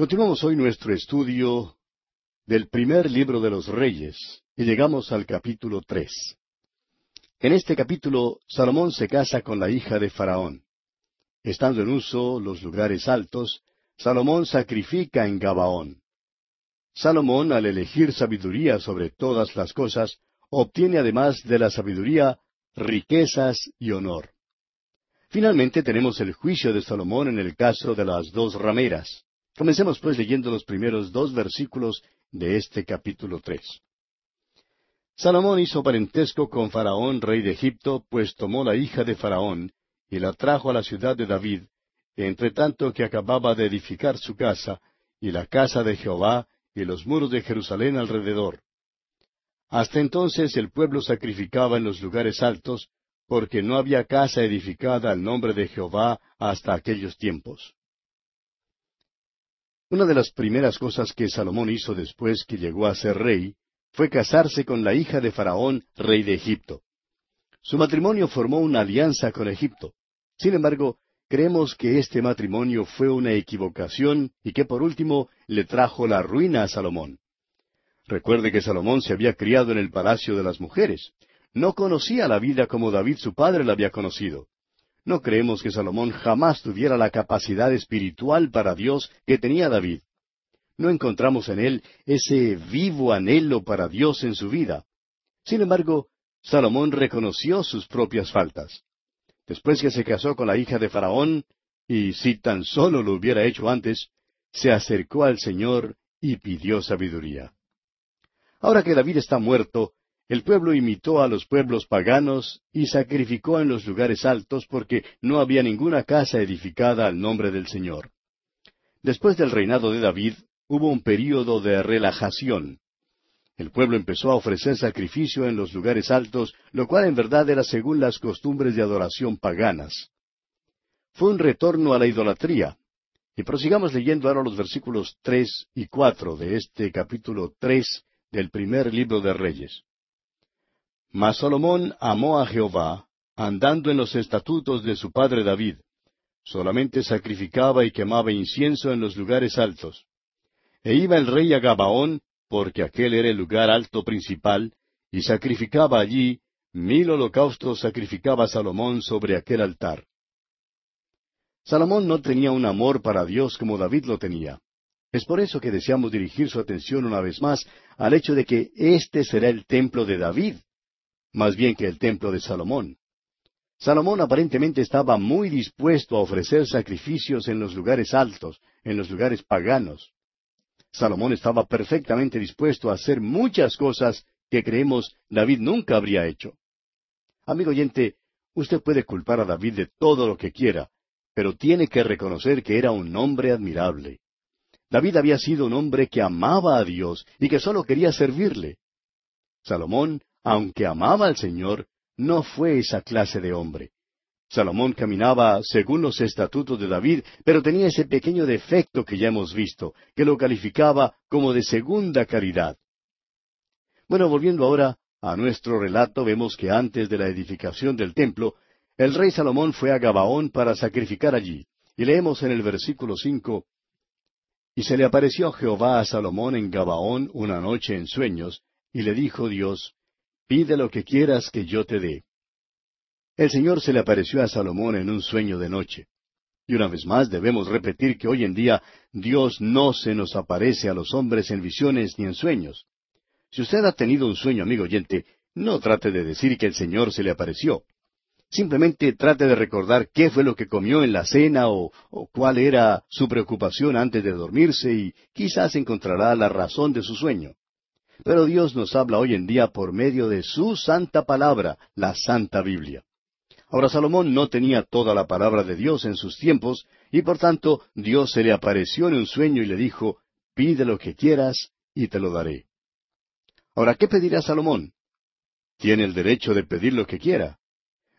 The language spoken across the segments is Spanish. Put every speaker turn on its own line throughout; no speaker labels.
Continuamos hoy nuestro estudio del primer libro de los Reyes y llegamos al capítulo tres. En este capítulo Salomón se casa con la hija de Faraón. Estando en uso los lugares altos, Salomón sacrifica en Gabaón. Salomón, al elegir sabiduría sobre todas las cosas, obtiene además de la sabiduría riquezas y honor. Finalmente tenemos el juicio de Salomón en el caso de las dos rameras. Comencemos pues leyendo los primeros dos versículos de este capítulo tres. Salomón hizo parentesco con Faraón, rey de Egipto, pues tomó la hija de Faraón y la trajo a la ciudad de David, entre tanto que acababa de edificar su casa, y la casa de Jehová, y los muros de Jerusalén alrededor. Hasta entonces el pueblo sacrificaba en los lugares altos, porque no había casa edificada al nombre de Jehová hasta aquellos tiempos. Una de las primeras cosas que Salomón hizo después que llegó a ser rey fue casarse con la hija de Faraón, rey de Egipto. Su matrimonio formó una alianza con Egipto. Sin embargo, creemos que este matrimonio fue una equivocación y que por último le trajo la ruina a Salomón. Recuerde que Salomón se había criado en el palacio de las mujeres. No conocía la vida como David su padre la había conocido. No creemos que Salomón jamás tuviera la capacidad espiritual para Dios que tenía David. No encontramos en él ese vivo anhelo para Dios en su vida. Sin embargo, Salomón reconoció sus propias faltas. Después que se casó con la hija de Faraón, y si tan solo lo hubiera hecho antes, se acercó al Señor y pidió sabiduría. Ahora que David está muerto, el pueblo imitó a los pueblos paganos y sacrificó en los lugares altos porque no había ninguna casa edificada al nombre del Señor. Después del reinado de David hubo un período de relajación. El pueblo empezó a ofrecer sacrificio en los lugares altos, lo cual en verdad era según las costumbres de adoración paganas. Fue un retorno a la idolatría. Y prosigamos leyendo ahora los versículos tres y cuatro de este capítulo tres del primer libro de Reyes. Mas Salomón amó a Jehová, andando en los estatutos de su padre David. Solamente sacrificaba y quemaba incienso en los lugares altos. E iba el rey a Gabaón, porque aquel era el lugar alto principal, y sacrificaba allí, mil holocaustos sacrificaba Salomón sobre aquel altar. Salomón no tenía un amor para Dios como David lo tenía. Es por eso que deseamos dirigir su atención una vez más al hecho de que este será el templo de David, más bien que el templo de Salomón. Salomón aparentemente estaba muy dispuesto a ofrecer sacrificios en los lugares altos, en los lugares paganos. Salomón estaba perfectamente dispuesto a hacer muchas cosas que creemos David nunca habría hecho. Amigo oyente, usted puede culpar a David de todo lo que quiera, pero tiene que reconocer que era un hombre admirable. David había sido un hombre que amaba a Dios y que solo quería servirle. Salomón aunque amaba al Señor, no fue esa clase de hombre. Salomón caminaba según los estatutos de David, pero tenía ese pequeño defecto que ya hemos visto, que lo calificaba como de segunda caridad. Bueno, volviendo ahora a nuestro relato, vemos que antes de la edificación del templo, el rey Salomón fue a Gabaón para sacrificar allí. Y leemos en el versículo cinco, Y se le apareció Jehová a Salomón en Gabaón una noche en sueños, y le dijo Dios, Pide lo que quieras que yo te dé. El Señor se le apareció a Salomón en un sueño de noche. Y una vez más debemos repetir que hoy en día Dios no se nos aparece a los hombres en visiones ni en sueños. Si usted ha tenido un sueño, amigo oyente, no trate de decir que el Señor se le apareció. Simplemente trate de recordar qué fue lo que comió en la cena o, o, cuál era su preocupación antes de dormirse y quizás encontrará la razón de su sueño. Pero Dios nos habla hoy en día por medio de su santa palabra, la Santa Biblia. Ahora Salomón no tenía toda la palabra de Dios en sus tiempos, y por tanto Dios se le apareció en un sueño y le dijo, Pide lo que quieras y te lo daré. Ahora, ¿qué pedirá Salomón? Tiene el derecho de pedir lo que quiera.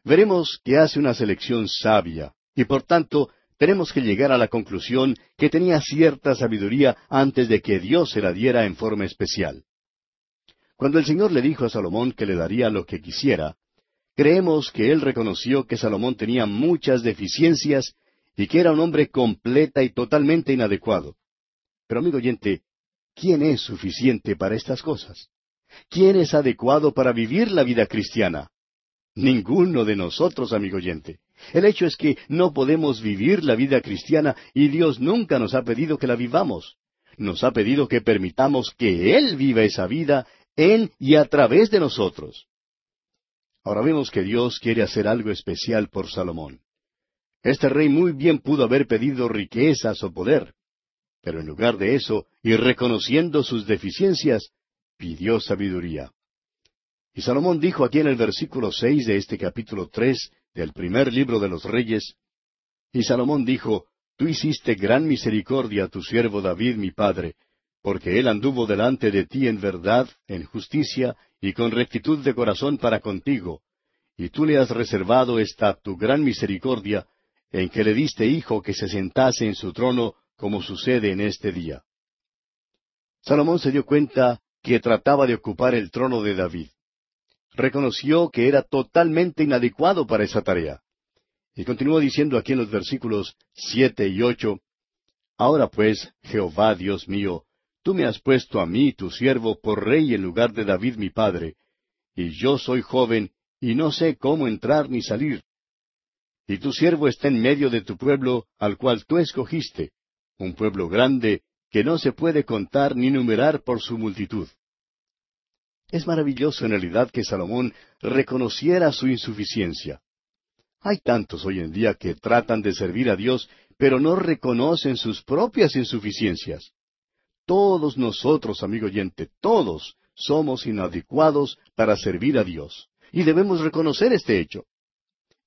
Veremos que hace una selección sabia, y por tanto tenemos que llegar a la conclusión que tenía cierta sabiduría antes de que Dios se la diera en forma especial. Cuando el Señor le dijo a Salomón que le daría lo que quisiera, creemos que él reconoció que Salomón tenía muchas deficiencias y que era un hombre completa y totalmente inadecuado. Pero amigo oyente, ¿quién es suficiente para estas cosas? ¿Quién es adecuado para vivir la vida cristiana? Ninguno de nosotros, amigo oyente. El hecho es que no podemos vivir la vida cristiana y Dios nunca nos ha pedido que la vivamos. Nos ha pedido que permitamos que Él viva esa vida en y a través de nosotros. Ahora vemos que Dios quiere hacer algo especial por Salomón. Este rey muy bien pudo haber pedido riquezas o poder, pero en lugar de eso, y reconociendo sus deficiencias, pidió sabiduría. Y Salomón dijo aquí en el versículo seis de este capítulo tres del primer libro de los Reyes, y Salomón dijo, Tú hiciste gran misericordia a tu siervo David mi padre, porque él anduvo delante de ti en verdad, en justicia y con rectitud de corazón para contigo, y tú le has reservado esta tu gran misericordia, en que le diste hijo que se sentase en su trono, como sucede en este día. Salomón se dio cuenta que trataba de ocupar el trono de David. Reconoció que era totalmente inadecuado para esa tarea. Y continuó diciendo aquí en los versículos siete y ocho, Ahora pues, Jehová Dios mío, tú me has puesto a mí, tu siervo, por rey en lugar de David mi padre, y yo soy joven, y no sé cómo entrar ni salir. Y tu siervo está en medio de tu pueblo, al cual tú escogiste, un pueblo grande, que no se puede contar ni numerar por su multitud. Es maravilloso en realidad que Salomón reconociera su insuficiencia. Hay tantos hoy en día que tratan de servir a Dios, pero no reconocen sus propias insuficiencias. Todos nosotros, amigo oyente, todos somos inadecuados para servir a Dios, y debemos reconocer este hecho.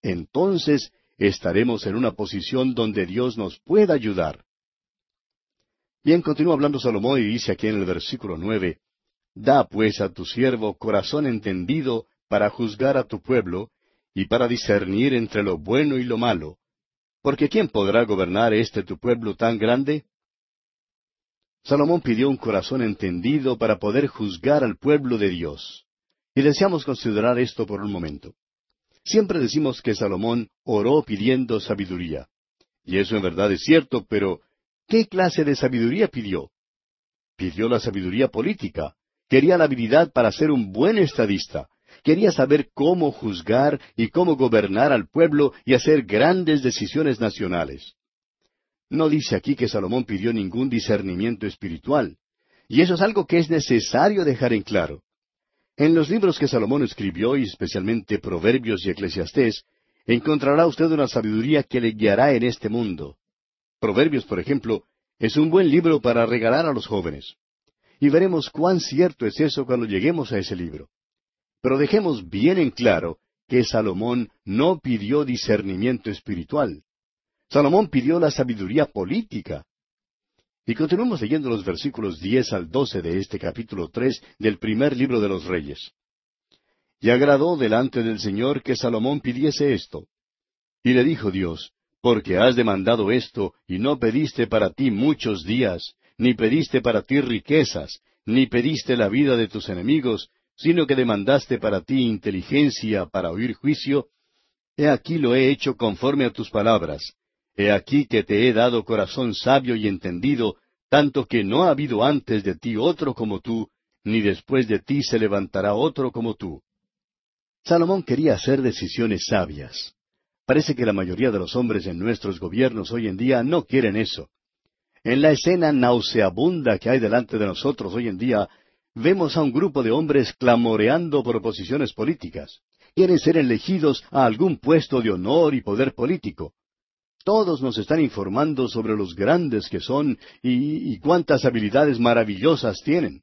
Entonces estaremos en una posición donde Dios nos pueda ayudar. Bien, continúa hablando Salomón y dice aquí en el versículo nueve, Da pues a tu siervo corazón entendido para juzgar a tu pueblo y para discernir entre lo bueno y lo malo, porque ¿quién podrá gobernar este tu pueblo tan grande? Salomón pidió un corazón entendido para poder juzgar al pueblo de Dios. Y deseamos considerar esto por un momento. Siempre decimos que Salomón oró pidiendo sabiduría. Y eso en verdad es cierto, pero ¿Qué clase de sabiduría pidió? Pidió la sabiduría política. Quería la habilidad para ser un buen estadista. Quería saber cómo juzgar y cómo gobernar al pueblo y hacer grandes decisiones nacionales. No dice aquí que Salomón pidió ningún discernimiento espiritual. Y eso es algo que es necesario dejar en claro. En los libros que Salomón escribió, y especialmente Proverbios y Eclesiastés, encontrará usted una sabiduría que le guiará en este mundo. Proverbios, por ejemplo, es un buen libro para regalar a los jóvenes. Y veremos cuán cierto es eso cuando lleguemos a ese libro. Pero dejemos bien en claro que Salomón no pidió discernimiento espiritual. Salomón pidió la sabiduría política. Y continuamos leyendo los versículos diez al doce de este capítulo tres del primer libro de los Reyes. Y agradó delante del Señor que Salomón pidiese esto. Y le dijo Dios, porque has demandado esto, y no pediste para ti muchos días, ni pediste para ti riquezas, ni pediste la vida de tus enemigos, sino que demandaste para ti inteligencia para oír juicio, he aquí lo he hecho conforme a tus palabras. He aquí que te he dado corazón sabio y entendido, tanto que no ha habido antes de ti otro como tú, ni después de ti se levantará otro como tú. Salomón quería hacer decisiones sabias. Parece que la mayoría de los hombres en nuestros gobiernos hoy en día no quieren eso. En la escena nauseabunda que hay delante de nosotros hoy en día, vemos a un grupo de hombres clamoreando por posiciones políticas. Quieren ser elegidos a algún puesto de honor y poder político. Todos nos están informando sobre los grandes que son y, cuántas habilidades maravillosas tienen.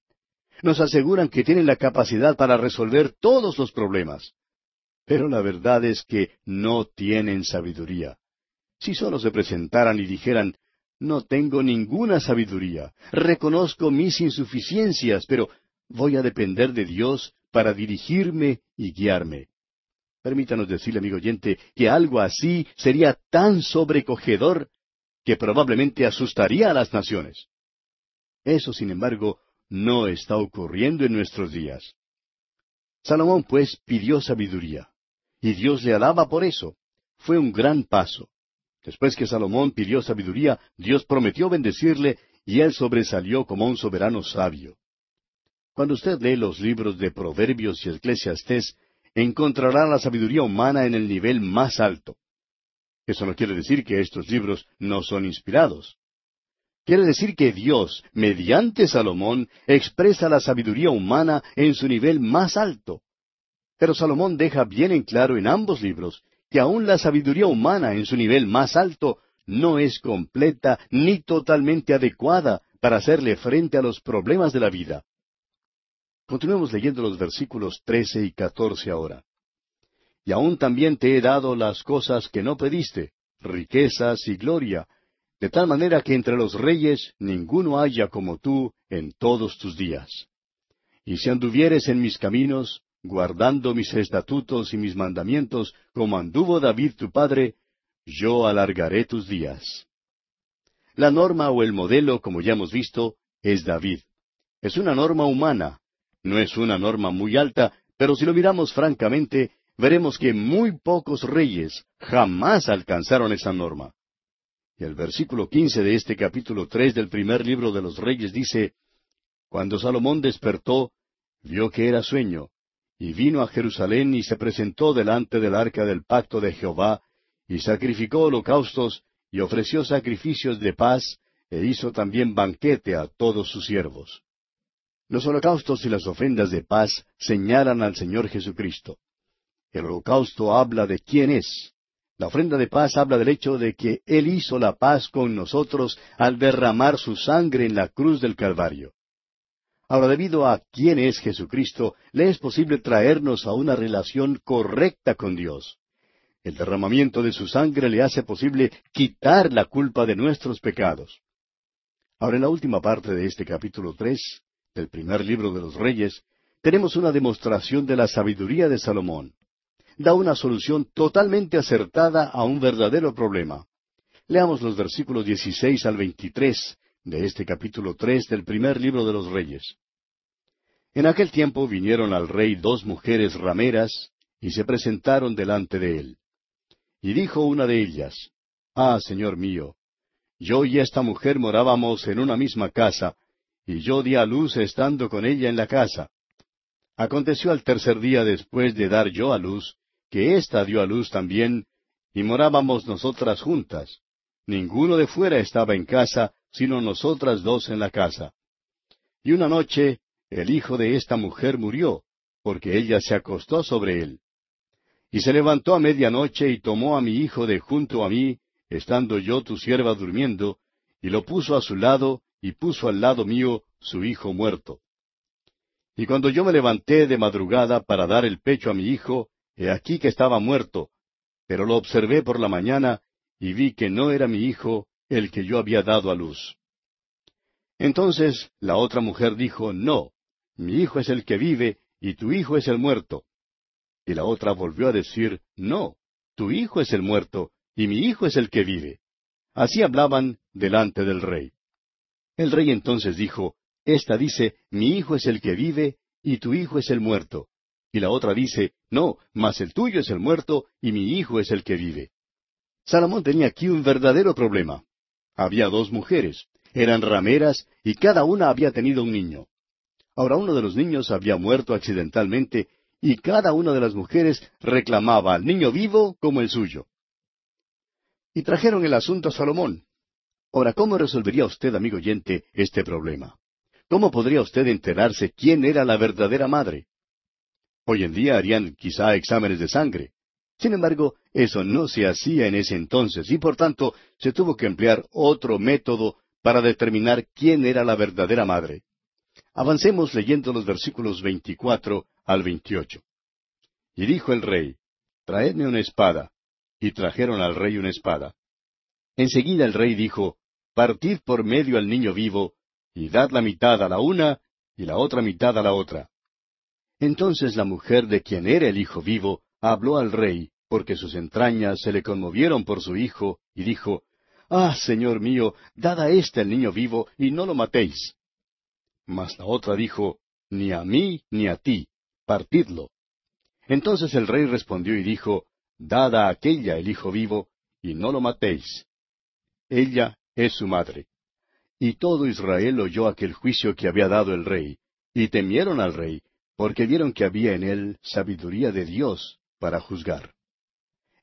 Nos aseguran que tienen la capacidad para resolver todos los problemas. Pero la verdad es que no tienen sabiduría. Si solo se presentaran y dijeran, no tengo ninguna sabiduría, reconozco mis insuficiencias, pero voy a depender de Dios para dirigirme y guiarme. Permítanos decirle, amigo oyente, que algo así sería tan sobrecogedor que probablemente asustaría a las naciones. Eso, sin embargo, no está ocurriendo en nuestros días. Salomón, pues, pidió sabiduría. Y Dios le alaba por eso. Fue un gran paso. Después que Salomón pidió sabiduría, Dios prometió bendecirle y él sobresalió como un soberano sabio. Cuando usted lee los libros de Proverbios y Eclesiastés, encontrará la sabiduría humana en el nivel más alto. Eso no quiere decir que estos libros no son inspirados. Quiere decir que Dios, mediante Salomón, expresa la sabiduría humana en su nivel más alto. Pero Salomón deja bien en claro en ambos libros que aún la sabiduría humana en su nivel más alto no es completa ni totalmente adecuada para hacerle frente a los problemas de la vida. Continuemos leyendo los versículos trece y catorce ahora. Y aún también te he dado las cosas que no pediste, riquezas y gloria, de tal manera que entre los reyes ninguno haya como tú en todos tus días. Y si anduvieres en mis caminos, guardando mis estatutos y mis mandamientos, como anduvo David tu padre, yo alargaré tus días. La norma o el modelo, como ya hemos visto, es David. Es una norma humana. No es una norma muy alta, pero si lo miramos francamente, veremos que muy pocos reyes jamás alcanzaron esa norma. Y el versículo quince de este capítulo tres del primer libro de los Reyes dice Cuando Salomón despertó, vio que era sueño, y vino a Jerusalén y se presentó delante del arca del pacto de Jehová, y sacrificó holocaustos, y ofreció sacrificios de paz, e hizo también banquete a todos sus siervos. Los holocaustos y las ofrendas de paz señalan al Señor Jesucristo. El holocausto habla de quién es, la ofrenda de paz habla del hecho de que Él hizo la paz con nosotros al derramar su sangre en la cruz del Calvario. Ahora, debido a quién es Jesucristo, le es posible traernos a una relación correcta con Dios. El derramamiento de su sangre le hace posible quitar la culpa de nuestros pecados. Ahora, en la última parte de este capítulo tres, del primer libro de los Reyes, tenemos una demostración de la sabiduría de Salomón da una solución totalmente acertada a un verdadero problema. Leamos los versículos 16 al 23 de este capítulo 3 del primer libro de los Reyes. En aquel tiempo vinieron al rey dos mujeres rameras y se presentaron delante de él. Y dijo una de ellas, Ah, señor mío, yo y esta mujer morábamos en una misma casa, y yo di a luz estando con ella en la casa. Aconteció al tercer día después de dar yo a luz, que ésta dio a luz también, y morábamos nosotras juntas. Ninguno de fuera estaba en casa, sino nosotras dos en la casa. Y una noche el hijo de esta mujer murió, porque ella se acostó sobre él. Y se levantó a medianoche y tomó a mi hijo de junto a mí, estando yo tu sierva durmiendo, y lo puso a su lado, y puso al lado mío su hijo muerto. Y cuando yo me levanté de madrugada para dar el pecho a mi hijo, He aquí que estaba muerto, pero lo observé por la mañana y vi que no era mi hijo el que yo había dado a luz. Entonces la otra mujer dijo, No, mi hijo es el que vive y tu hijo es el muerto. Y la otra volvió a decir, No, tu hijo es el muerto y mi hijo es el que vive. Así hablaban delante del rey. El rey entonces dijo, Esta dice, Mi hijo es el que vive y tu hijo es el muerto. Y la otra dice, no, mas el tuyo es el muerto y mi hijo es el que vive. Salomón tenía aquí un verdadero problema. Había dos mujeres, eran rameras y cada una había tenido un niño. Ahora uno de los niños había muerto accidentalmente y cada una de las mujeres reclamaba al niño vivo como el suyo. Y trajeron el asunto a Salomón. Ahora, ¿cómo resolvería usted, amigo oyente, este problema? ¿Cómo podría usted enterarse quién era la verdadera madre? Hoy en día harían quizá exámenes de sangre. Sin embargo, eso no se hacía en ese entonces y por tanto se tuvo que emplear otro método para determinar quién era la verdadera madre. Avancemos leyendo los versículos 24 al 28. Y dijo el rey, Traedme una espada. Y trajeron al rey una espada. Enseguida el rey dijo, Partid por medio al niño vivo, y dad la mitad a la una y la otra mitad a la otra. Entonces la mujer de quien era el hijo vivo habló al rey, porque sus entrañas se le conmovieron por su hijo, y dijo, Ah, señor mío, dad a éste el niño vivo, y no lo matéis. Mas la otra dijo, Ni a mí ni a ti, partidlo. Entonces el rey respondió y dijo, Dad a aquella el hijo vivo, y no lo matéis. Ella es su madre. Y todo Israel oyó aquel juicio que había dado el rey, y temieron al rey, porque vieron que había en él sabiduría de Dios para juzgar.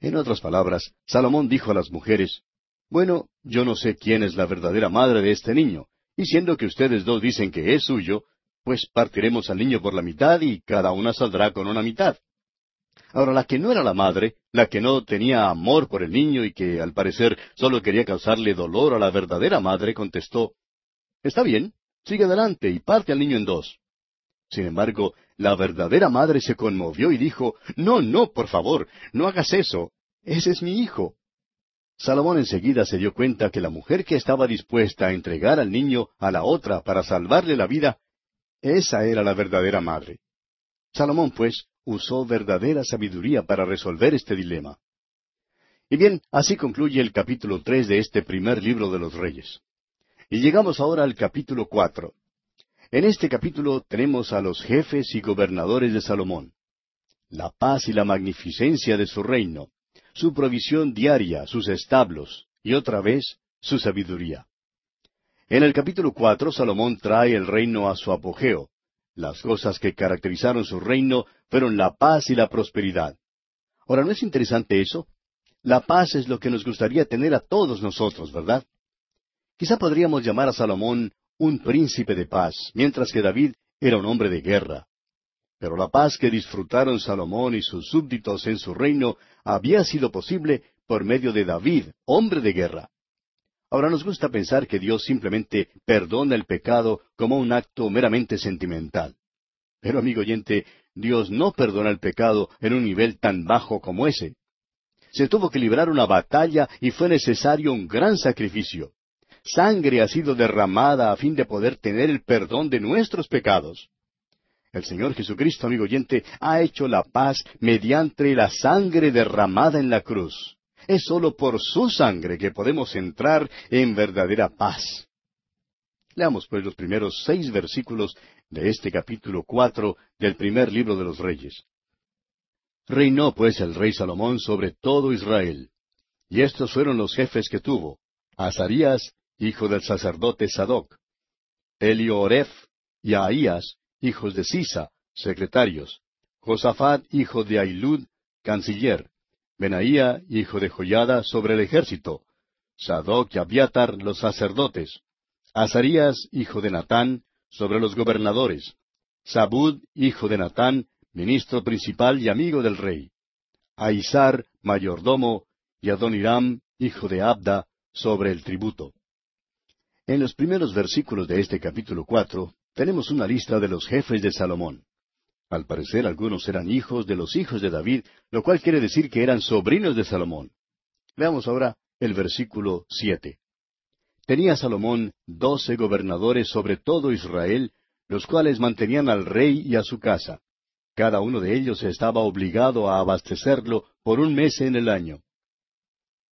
En otras palabras, Salomón dijo a las mujeres, Bueno, yo no sé quién es la verdadera madre de este niño, y siendo que ustedes dos dicen que es suyo, pues partiremos al niño por la mitad y cada una saldrá con una mitad. Ahora, la que no era la madre, la que no tenía amor por el niño y que al parecer solo quería causarle dolor a la verdadera madre, contestó, Está bien, sigue adelante y parte al niño en dos. Sin embargo, la verdadera madre se conmovió y dijo, No, no, por favor, no hagas eso. Ese es mi hijo. Salomón enseguida se dio cuenta que la mujer que estaba dispuesta a entregar al niño a la otra para salvarle la vida, esa era la verdadera madre. Salomón, pues, usó verdadera sabiduría para resolver este dilema. Y bien, así concluye el capítulo tres de este primer libro de los Reyes. Y llegamos ahora al capítulo cuatro. En este capítulo tenemos a los jefes y gobernadores de Salomón. La paz y la magnificencia de su reino, su provisión diaria, sus establos, y otra vez, su sabiduría. En el capítulo cuatro Salomón trae el reino a su apogeo. Las cosas que caracterizaron su reino fueron la paz y la prosperidad. Ahora, ¿no es interesante eso? La paz es lo que nos gustaría tener a todos nosotros, ¿verdad? Quizá podríamos llamar a Salomón un príncipe de paz, mientras que David era un hombre de guerra. Pero la paz que disfrutaron Salomón y sus súbditos en su reino había sido posible por medio de David, hombre de guerra. Ahora nos gusta pensar que Dios simplemente perdona el pecado como un acto meramente sentimental. Pero amigo oyente, Dios no perdona el pecado en un nivel tan bajo como ese. Se tuvo que librar una batalla y fue necesario un gran sacrificio. Sangre ha sido derramada a fin de poder tener el perdón de nuestros pecados. El Señor Jesucristo, amigo oyente, ha hecho la paz mediante la sangre derramada en la cruz. Es sólo por su sangre que podemos entrar en verdadera paz. Leamos pues los primeros seis versículos de este capítulo cuatro del primer libro de los Reyes. Reinó pues el rey Salomón sobre todo Israel. Y estos fueron los jefes que tuvo. Azarías, hijo del sacerdote Sadoc. Elioref y Ahías, hijos de Sisa, secretarios. Josafat, hijo de Ailud, canciller. Benaía, hijo de Joyada, sobre el ejército. Sadoc y Abiatar, los sacerdotes. Azarías, hijo de Natán, sobre los gobernadores. Sabud, hijo de Natán, ministro principal y amigo del rey. Aizar, mayordomo, y Adoniram, hijo de Abda, sobre el tributo. En los primeros versículos de este capítulo cuatro tenemos una lista de los jefes de Salomón. Al parecer algunos eran hijos de los hijos de David, lo cual quiere decir que eran sobrinos de Salomón. Veamos ahora el versículo siete. Tenía Salomón doce gobernadores sobre todo Israel, los cuales mantenían al rey y a su casa. Cada uno de ellos estaba obligado a abastecerlo por un mes en el año.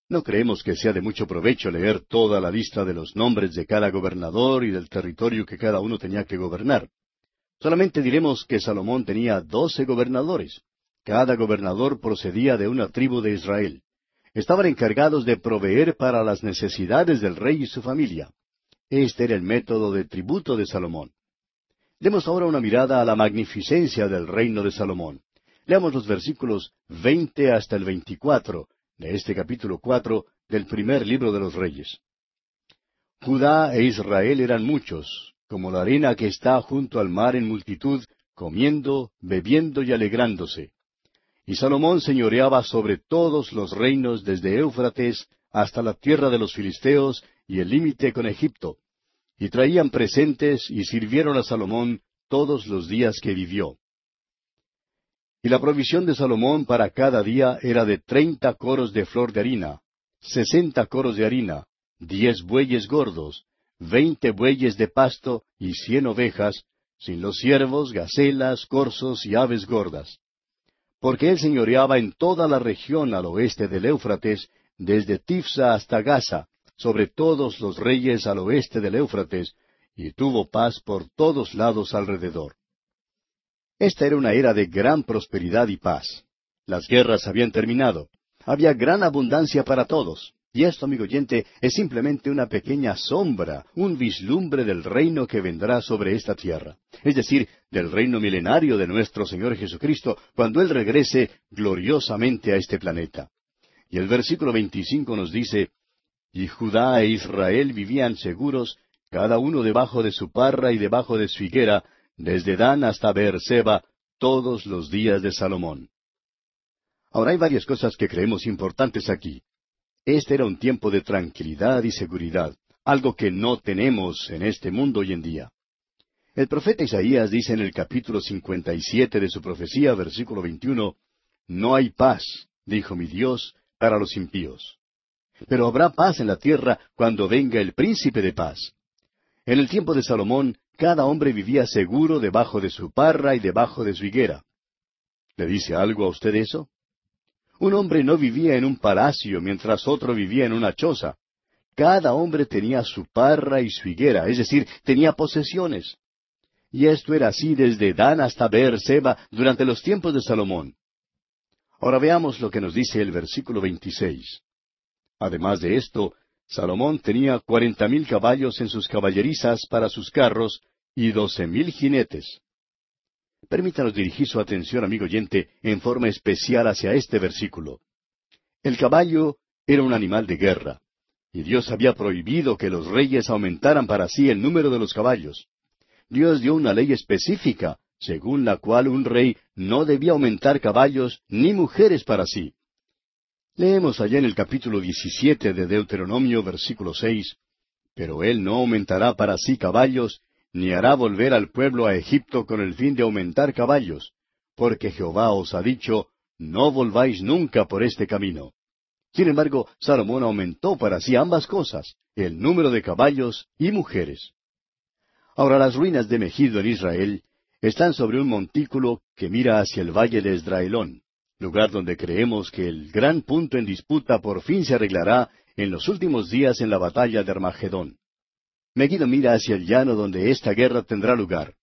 No creemos que sea de mucho provecho leer toda la lista de los nombres de cada gobernador y del territorio que cada uno tenía que gobernar. Solamente diremos que Salomón tenía doce gobernadores. Cada gobernador procedía de una tribu de Israel. Estaban encargados de proveer para las necesidades del rey y su familia. Este era el método de tributo de Salomón. Demos ahora una mirada a la magnificencia del reino de Salomón. Leamos los versículos veinte hasta el veinticuatro de este capítulo cuatro del primer libro de los Reyes. Judá e Israel eran muchos, como la arena que está junto al mar en multitud, comiendo, bebiendo y alegrándose. Y Salomón señoreaba sobre todos los reinos desde Éufrates hasta la tierra de los filisteos y el límite con Egipto. Y traían presentes y sirvieron a Salomón todos los días que vivió. Y la provisión de Salomón para cada día era de treinta coros de flor de harina, sesenta coros de harina, diez bueyes gordos, veinte bueyes de pasto y cien ovejas, sin los ciervos, gacelas, corzos y aves gordas. Porque él señoreaba en toda la región al oeste del Éufrates, desde Tifsa hasta Gaza, sobre todos los reyes al oeste del Éufrates, y tuvo paz por todos lados alrededor. Esta era una era de gran prosperidad y paz. Las guerras habían terminado. Había gran abundancia para todos, Y esto, amigo oyente, es simplemente una pequeña sombra, un vislumbre del reino que vendrá sobre esta tierra. Es decir, del reino milenario de nuestro Señor Jesucristo, cuando Él regrese gloriosamente a este planeta. Y el versículo 25 nos dice, Y Judá e Israel vivían seguros, cada uno debajo de su parra y debajo de su higuera, desde Dan hasta Beerseba, todos los días de Salomón. Ahora hay varias cosas que creemos importantes aquí. Este era un tiempo de tranquilidad y seguridad, algo que no tenemos en este mundo hoy en día. El profeta Isaías dice en el capítulo 57 de su profecía, versículo 21, No hay paz, dijo mi Dios, para los impíos. Pero habrá paz en la tierra cuando venga el príncipe de paz. En el tiempo de Salomón, cada hombre vivía seguro debajo de su parra y debajo de su higuera. ¿Le dice algo a usted eso? Un hombre no vivía en un palacio mientras otro vivía en una choza. Cada hombre tenía su parra y su higuera, es decir, tenía posesiones. Y esto era así desde Dan hasta Beerseba durante los tiempos de Salomón. Ahora veamos lo que nos dice el versículo 26. Además de esto, Salomón tenía cuarenta mil caballos en sus caballerizas para sus carros y doce mil jinetes. Permítanos dirigir su atención, amigo oyente, en forma especial hacia este versículo. El caballo era un animal de guerra, y Dios había prohibido que los reyes aumentaran para sí el número de los caballos. Dios dio una ley específica, según la cual un rey no debía aumentar caballos ni mujeres para sí. Leemos allá en el capítulo 17 de Deuteronomio, versículo 6, Pero él no aumentará para sí caballos, ni hará volver al pueblo a Egipto con el fin de aumentar caballos, porque Jehová os ha dicho, no volváis nunca por este camino. Sin embargo, Salomón aumentó para sí ambas cosas, el número de caballos y mujeres. Ahora las ruinas de Megido en Israel están sobre un montículo que mira hacia el valle de Esdraelón, lugar donde creemos que el gran punto en disputa por fin se arreglará en los últimos días en la batalla de Armagedón. Megiddo mira hacia el llano donde esta guerra tendrá lugar.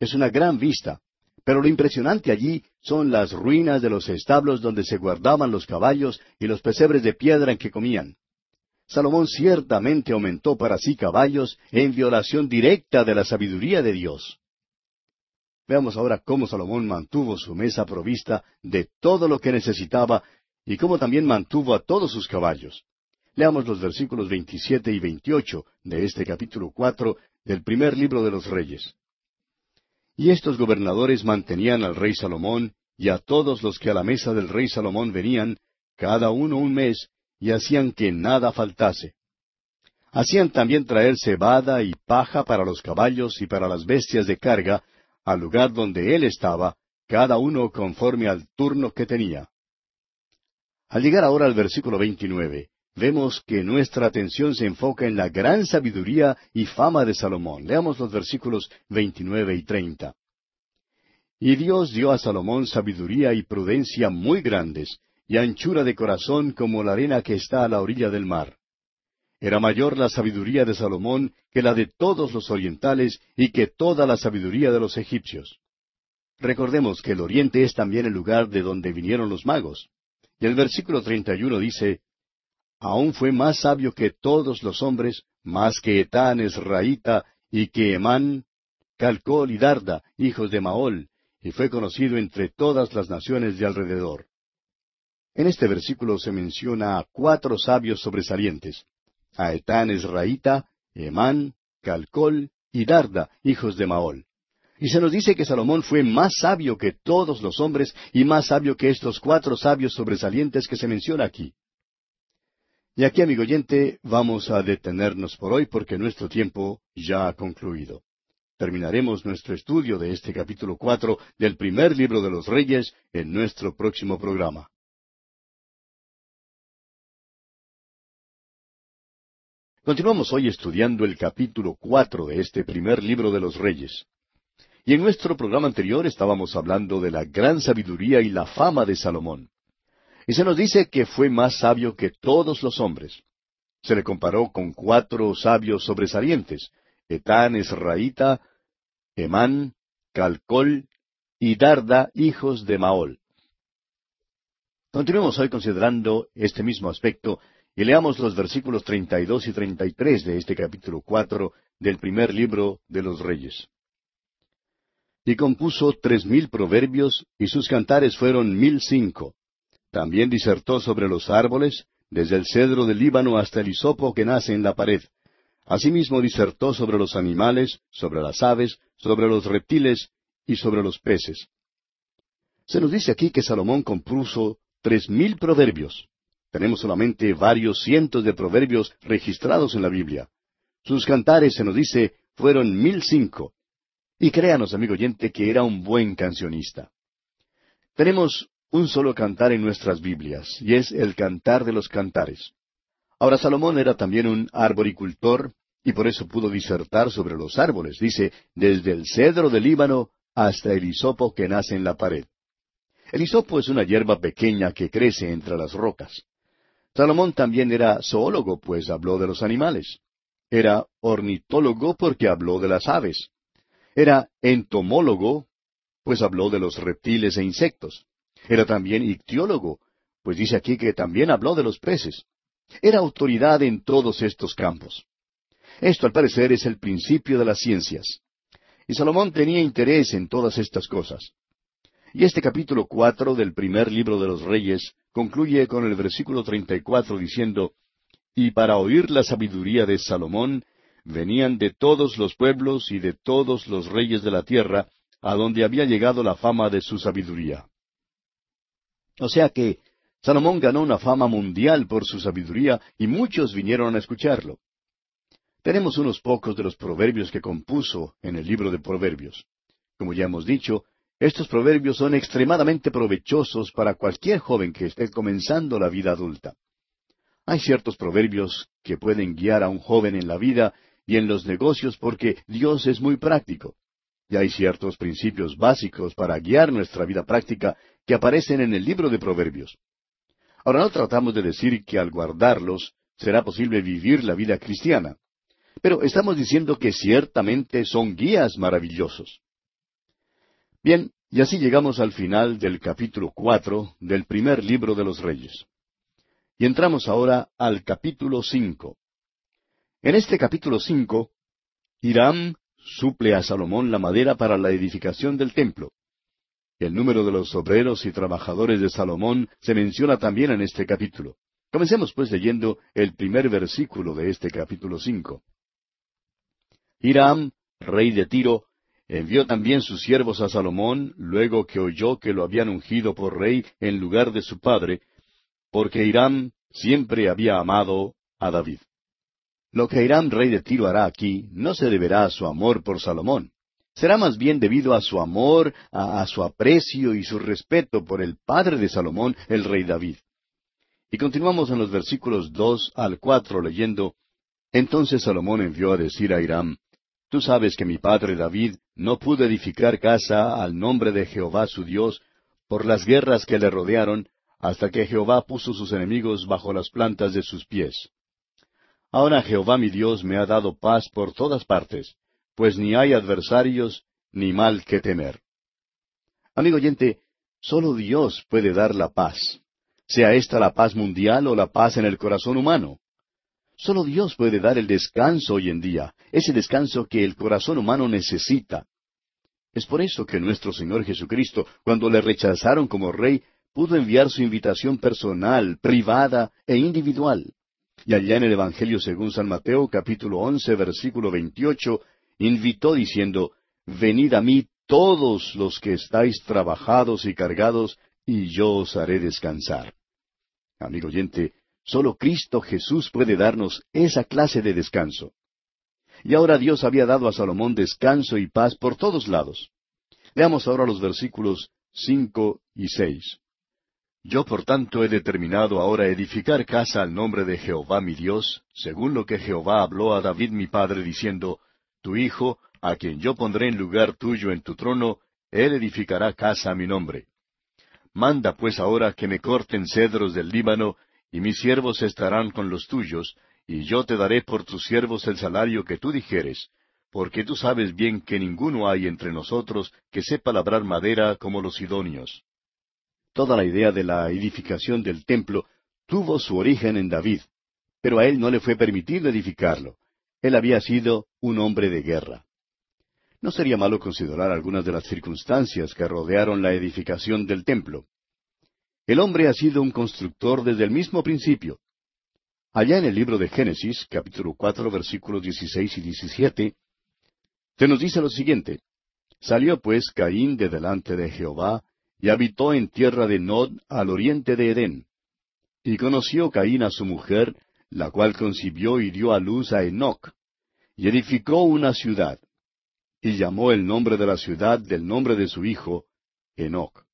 Es una gran vista, pero lo impresionante allí son las ruinas de los establos donde se guardaban los caballos y los pesebres de piedra en que comían. Salomón ciertamente aumentó para sí caballos en violación directa de la sabiduría de Dios. Veamos ahora cómo Salomón mantuvo su mesa provista de todo lo que necesitaba y cómo también mantuvo a todos sus caballos. Leamos los versículos 27 y 28 de este capítulo 4 del primer libro de los Reyes. Y estos gobernadores mantenían al rey Salomón y a todos los que a la mesa del rey Salomón venían, cada uno un mes, y hacían que nada faltase. Hacían también traer cebada y paja para los caballos y para las bestias de carga, al lugar donde él estaba, cada uno conforme al turno que tenía. Al llegar ahora al versículo 29, vemos que nuestra atención se enfoca en la gran sabiduría y fama de Salomón. Leamos los versículos 29 y 30. Y Dios dio a Salomón sabiduría y prudencia muy grandes, y anchura de corazón como la arena que está a la orilla del mar. Era mayor la sabiduría de Salomón que la de todos los orientales y que toda la sabiduría de los egipcios. Recordemos que el oriente es también el lugar de donde vinieron los magos. Y el versículo 31 dice, aún fue más sabio que todos los hombres, más que Etán Esraíta y que Emán, Calcol y Darda, hijos de Maol, y fue conocido entre todas las naciones de alrededor. En este versículo se menciona a cuatro sabios sobresalientes, a Etán Esraíta, Emán, Calcol y Darda, hijos de Maol. Y se nos dice que Salomón fue más sabio que todos los hombres y más sabio que estos cuatro sabios sobresalientes que se menciona aquí. Y aquí, amigo oyente, vamos a detenernos por hoy porque nuestro tiempo ya ha concluido. Terminaremos nuestro estudio de este capítulo cuatro del primer libro de los Reyes en nuestro próximo programa. Continuamos hoy estudiando el capítulo cuatro de este primer libro de los Reyes. Y en nuestro programa anterior estábamos hablando de la gran sabiduría y la fama de Salomón. Y se nos dice que fue más sabio que todos los hombres. Se le comparó con cuatro sabios sobresalientes, Etán Esraíta, Emán, Calcol y Darda, hijos de Maol. Continuemos hoy considerando este mismo aspecto y leamos los versículos treinta y dos y treinta y tres de este capítulo cuatro del primer libro de los Reyes. Y compuso tres mil proverbios, y sus cantares fueron mil cinco. También disertó sobre los árboles, desde el cedro del Líbano hasta el hisopo que nace en la pared. Asimismo disertó sobre los animales, sobre las aves, sobre los reptiles y sobre los peces. Se nos dice aquí que Salomón compuso tres mil proverbios. Tenemos solamente varios cientos de proverbios registrados en la Biblia. Sus cantares, se nos dice, fueron mil cinco. Y créanos, amigo oyente, que era un buen cancionista. Tenemos un solo cantar en nuestras Biblias, y es el cantar de los cantares. Ahora Salomón era también un arboricultor, y por eso pudo disertar sobre los árboles. Dice, desde el cedro del Líbano hasta el hisopo que nace en la pared. El hisopo es una hierba pequeña que crece entre las rocas. Salomón también era zoólogo, pues habló de los animales. Era ornitólogo porque habló de las aves. Era entomólogo, pues habló de los reptiles e insectos. Era también ictiólogo, pues dice aquí que también habló de los peces. Era autoridad en todos estos campos. Esto al parecer es el principio de las ciencias. Y Salomón tenía interés en todas estas cosas. Y este capítulo cuatro del primer libro de los Reyes concluye con el versículo treinta y cuatro diciendo Y para oír la sabiduría de Salomón venían de todos los pueblos y de todos los reyes de la tierra, a donde había llegado la fama de su sabiduría. O sea que Salomón ganó una fama mundial por su sabiduría y muchos vinieron a escucharlo. Tenemos unos pocos de los proverbios que compuso en el libro de Proverbios. Como ya hemos dicho, estos proverbios son extremadamente provechosos para cualquier joven que esté comenzando la vida adulta. Hay ciertos proverbios que pueden guiar a un joven en la vida y en los negocios porque Dios es muy práctico. Y hay ciertos principios básicos para guiar nuestra vida práctica que aparecen en el libro de Proverbios. Ahora no tratamos de decir que al guardarlos será posible vivir la vida cristiana, pero estamos diciendo que ciertamente son guías maravillosos. Bien, y así llegamos al final del capítulo cuatro del primer libro de los Reyes. Y entramos ahora al capítulo cinco. En este capítulo cinco, Hiram suple a Salomón la madera para la edificación del templo. El número de los obreros y trabajadores de Salomón se menciona también en este capítulo. Comencemos pues leyendo el primer versículo de este capítulo cinco. Hiram, rey de Tiro, Envió también sus siervos a Salomón, luego que oyó que lo habían ungido por rey en lugar de su padre, porque Hiram siempre había amado a David. Lo que Hiram, rey de Tiro, hará aquí no se deberá a su amor por Salomón. Será más bien debido a su amor, a, su aprecio y su respeto por el padre de Salomón, el rey David. Y continuamos en los versículos dos al cuatro leyendo Entonces Salomón envió a decir a Hiram, Tú sabes que mi padre David no pudo edificar casa al nombre de Jehová su Dios por las guerras que le rodearon, hasta que Jehová puso sus enemigos bajo las plantas de sus pies. Ahora Jehová mi Dios me ha dado paz por todas partes, pues ni hay adversarios ni mal que temer. Amigo oyente, solo Dios puede dar la paz, sea esta la paz mundial o la paz en el corazón humano. Solo Dios puede dar el descanso hoy en día, ese descanso que el corazón humano necesita. Es por eso que nuestro Señor Jesucristo, cuando le rechazaron como rey, pudo enviar su invitación personal, privada e individual. Y allá en el Evangelio según San Mateo capítulo once versículo veintiocho, invitó diciendo, Venid a mí todos los que estáis trabajados y cargados, y yo os haré descansar. Amigo oyente, Solo Cristo Jesús puede darnos esa clase de descanso. Y ahora Dios había dado a Salomón descanso y paz por todos lados. Leamos ahora los versículos cinco y seis. Yo por tanto he determinado ahora edificar casa al nombre de Jehová mi Dios, según lo que Jehová habló a David mi padre, diciendo, Tu hijo, a quien yo pondré en lugar tuyo en tu trono, él edificará casa a mi nombre. Manda pues ahora que me corten cedros del Líbano y mis siervos estarán con los tuyos, y yo te daré por tus siervos el salario que tú dijeres, porque tú sabes bien que ninguno hay entre nosotros que sepa labrar madera como los idóneos. Toda la idea de la edificación del templo tuvo su origen en David, pero a él no le fue permitido edificarlo. Él había sido un hombre de guerra. No sería malo considerar algunas de las circunstancias que rodearon la edificación del templo. El hombre ha sido un constructor desde el mismo principio. Allá en el libro de Génesis, capítulo cuatro, versículos dieciséis y diecisiete, se nos dice lo siguiente. Salió pues Caín de delante de Jehová, y habitó en tierra de Nod, al oriente de Edén. Y conoció Caín a su mujer, la cual concibió y dio a luz a Enoc, y edificó una ciudad, y llamó el nombre de la ciudad del nombre de su hijo, Enoc.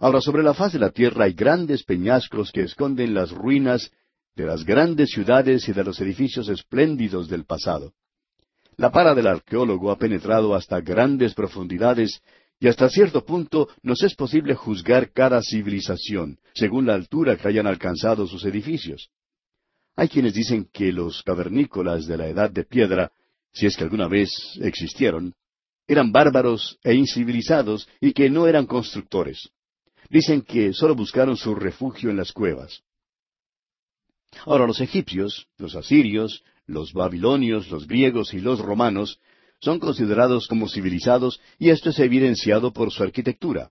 Ahora sobre la faz de la tierra hay grandes peñascos que esconden las ruinas de las grandes ciudades y de los edificios espléndidos del pasado. La para del arqueólogo ha penetrado hasta grandes profundidades y hasta cierto punto nos es posible juzgar cada civilización, según la altura que hayan alcanzado sus edificios. Hay quienes dicen que los cavernícolas de la edad de piedra, si es que alguna vez existieron, eran bárbaros e incivilizados y que no eran constructores. Dicen que sólo buscaron su refugio en las cuevas. Ahora los egipcios, los asirios, los babilonios, los griegos y los romanos son considerados como civilizados y esto es evidenciado por su arquitectura.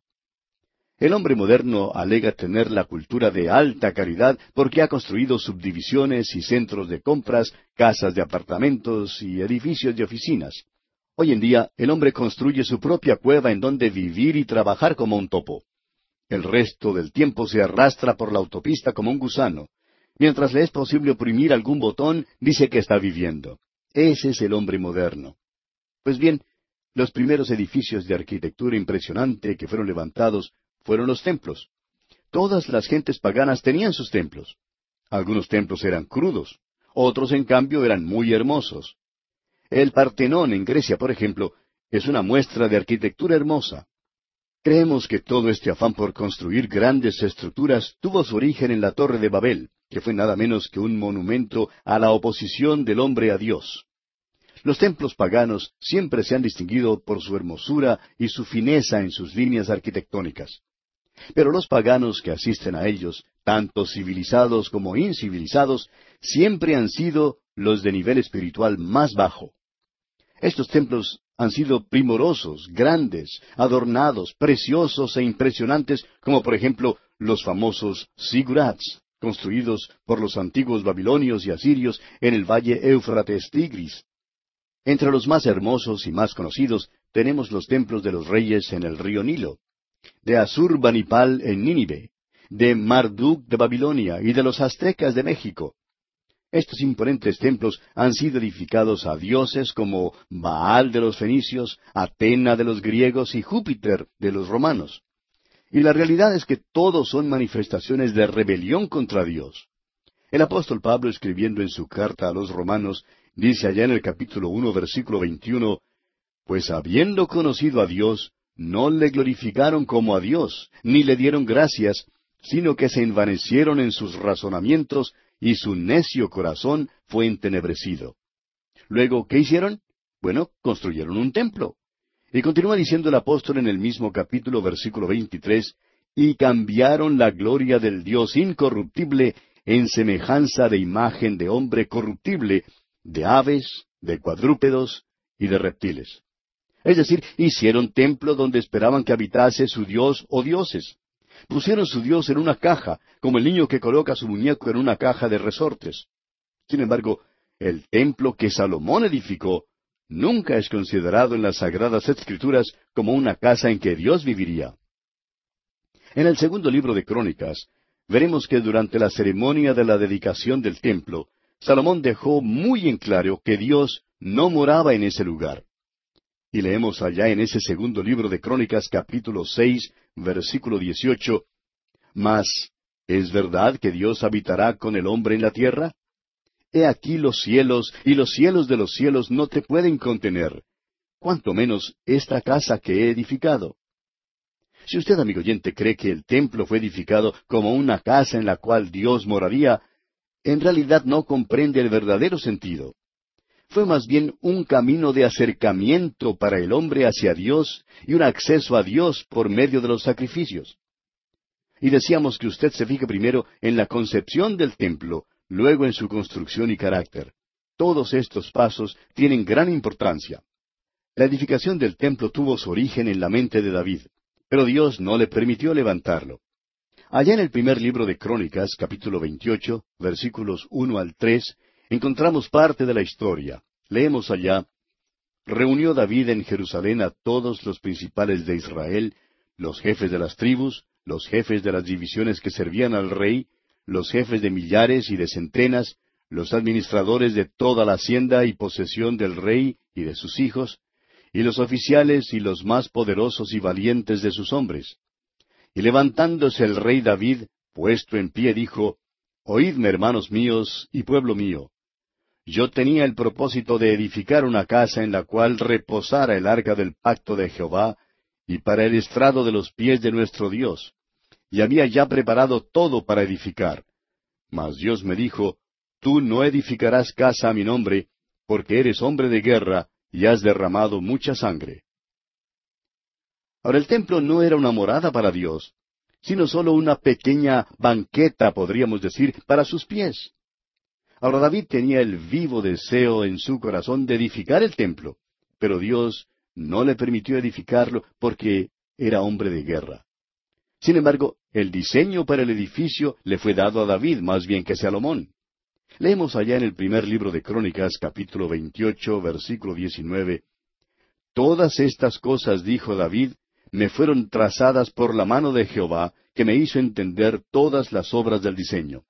El hombre moderno alega tener la cultura de alta calidad porque ha construido subdivisiones y centros de compras, casas de apartamentos y edificios de oficinas. Hoy en día el hombre construye su propia cueva en donde vivir y trabajar como un topo. El resto del tiempo se arrastra por la autopista como un gusano. Mientras le es posible oprimir algún botón, dice que está viviendo. Ese es el hombre moderno. Pues bien, los primeros edificios de arquitectura impresionante que fueron levantados fueron los templos. Todas las gentes paganas tenían sus templos. Algunos templos eran crudos, otros en cambio eran muy hermosos. El Partenón en Grecia, por ejemplo, es una muestra de arquitectura hermosa. Creemos que todo este afán por construir grandes estructuras tuvo su origen en la Torre de Babel, que fue nada menos que un monumento a la oposición del hombre a Dios. Los templos paganos siempre se han distinguido por su hermosura y su fineza en sus líneas arquitectónicas. Pero los paganos que asisten a ellos, tanto civilizados como incivilizados, siempre han sido los de nivel espiritual más bajo. Estos templos han sido primorosos, grandes, adornados, preciosos e impresionantes, como por ejemplo los famosos sigurats, construidos por los antiguos babilonios y asirios en el valle Éufrates Tigris. Entre los más hermosos y más conocidos tenemos los templos de los reyes en el río Nilo, de Asur-Banipal en Nínive, de Marduk de Babilonia y de los aztecas de México. Estos imponentes templos han sido edificados a dioses como Baal de los fenicios, Atena de los griegos y Júpiter de los romanos. Y la realidad es que todos son manifestaciones de rebelión contra Dios. El apóstol Pablo escribiendo en su carta a los romanos Dice allá en el capítulo uno, versículo veintiuno, Pues habiendo conocido a Dios, no le glorificaron como a Dios, ni le dieron gracias, sino que se envanecieron en sus razonamientos, y su necio corazón fue entenebrecido. Luego, ¿qué hicieron? Bueno, construyeron un templo. Y continúa diciendo el apóstol en el mismo capítulo, versículo veintitrés, y cambiaron la gloria del Dios incorruptible en semejanza de imagen de hombre corruptible, de aves, de cuadrúpedos y de reptiles. Es decir, hicieron templo donde esperaban que habitase su dios o dioses. Pusieron su dios en una caja, como el niño que coloca su muñeco en una caja de resortes. Sin embargo, el templo que Salomón edificó nunca es considerado en las sagradas escrituras como una casa en que Dios viviría. En el segundo libro de Crónicas, veremos que durante la ceremonia de la dedicación del templo, Salomón dejó muy en claro que Dios no moraba en ese lugar. Y leemos allá en ese segundo libro de Crónicas capítulo seis, versículo dieciocho, Mas, ¿es verdad que Dios habitará con el hombre en la tierra? He aquí los cielos, y los cielos de los cielos no te pueden contener, cuanto menos esta casa que he edificado. Si usted, amigo oyente, cree que el templo fue edificado como una casa en la cual Dios moraría, en realidad no comprende el verdadero sentido. Fue más bien un camino de acercamiento para el hombre hacia Dios y un acceso a Dios por medio de los sacrificios. Y decíamos que usted se fije primero en la concepción del templo, luego en su construcción y carácter. Todos estos pasos tienen gran importancia. La edificación del templo tuvo su origen en la mente de David, pero Dios no le permitió levantarlo. Allá en el primer libro de Crónicas, capítulo 28, versículos 1 al 3, encontramos parte de la historia. Leemos allá, Reunió David en Jerusalén a todos los principales de Israel, los jefes de las tribus, los jefes de las divisiones que servían al rey, los jefes de millares y de centenas, los administradores de toda la hacienda y posesión del rey y de sus hijos, y los oficiales y los más poderosos y valientes de sus hombres. Y levantándose el rey David, puesto en pie, dijo, Oídme, hermanos míos y pueblo mío. Yo tenía el propósito de edificar una casa en la cual reposara el arca del pacto de Jehová, y para el estrado de los pies de nuestro Dios, y había ya preparado todo para edificar. Mas Dios me dijo, Tú no edificarás casa a mi nombre, porque eres hombre de guerra y has derramado mucha sangre. Ahora el templo no era una morada para Dios, sino solo una pequeña banqueta, podríamos decir, para sus pies. Ahora David tenía el vivo deseo en su corazón de edificar el templo, pero Dios no le permitió edificarlo porque era hombre de guerra. Sin embargo, el diseño para el edificio le fue dado a David más bien que Salomón. Leemos allá en el primer libro de Crónicas, capítulo 28, versículo 19, Todas estas cosas, dijo David, me fueron trazadas por la mano de Jehová, que me hizo entender todas las obras del diseño.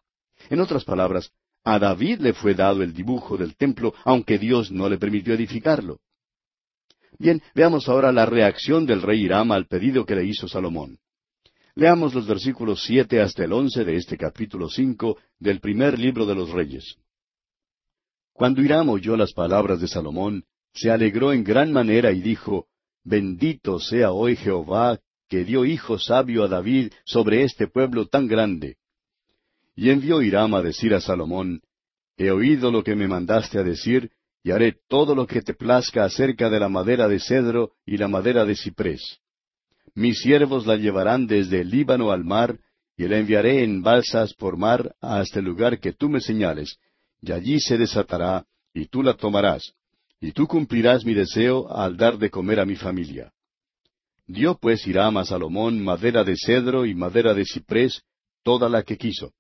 En otras palabras, a David le fue dado el dibujo del templo, aunque Dios no le permitió edificarlo. Bien, veamos ahora la reacción del rey Hiram al pedido que le hizo Salomón. Leamos los versículos siete hasta el once de este capítulo cinco del primer libro de los Reyes. Cuando Hiram oyó las palabras de Salomón, se alegró en gran manera y dijo, Bendito sea hoy Jehová, que dio hijo sabio a David sobre este pueblo tan grande. Y envió Hiram a decir a Salomón, He oído lo que me mandaste a decir, y haré todo lo que te plazca acerca de la madera de cedro y la madera de ciprés. Mis siervos la llevarán desde el Líbano al mar, y la enviaré en balsas por mar hasta el lugar que tú me señales, y allí se desatará, y tú la tomarás, y tú cumplirás mi deseo al dar de comer a mi familia. Dio pues Hiram a Salomón madera de cedro y madera de ciprés, toda la que quiso.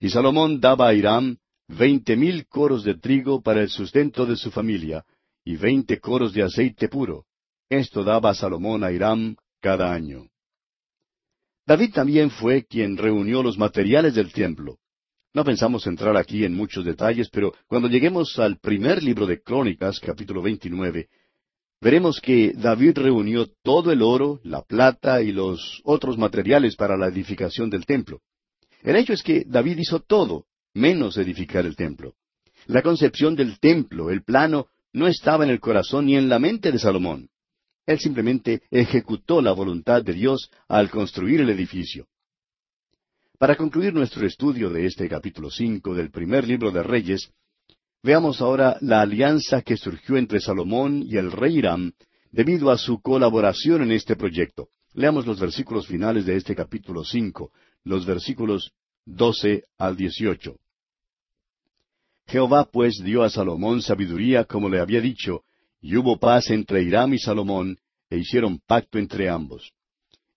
Y Salomón daba a Hiram veinte mil coros de trigo para el sustento de su familia, y veinte coros de aceite puro. Esto daba Salomón a Hiram cada año. David también fue quien reunió los materiales del templo. No pensamos entrar aquí en muchos detalles, pero cuando lleguemos al primer libro de Crónicas, capítulo 29, veremos que David reunió todo el oro, la plata y los otros materiales para la edificación del templo. El hecho es que David hizo todo, menos edificar el templo. La concepción del templo, el plano, no estaba en el corazón ni en la mente de Salomón. Él simplemente ejecutó la voluntad de Dios al construir el edificio. Para concluir nuestro estudio de este capítulo cinco del primer libro de Reyes, veamos ahora la alianza que surgió entre Salomón y el rey Hiram debido a su colaboración en este proyecto. Leamos los versículos finales de este capítulo cinco, los versículos doce al dieciocho. Jehová pues dio a Salomón sabiduría como le había dicho, y hubo paz entre Hiram y Salomón, e hicieron pacto entre ambos.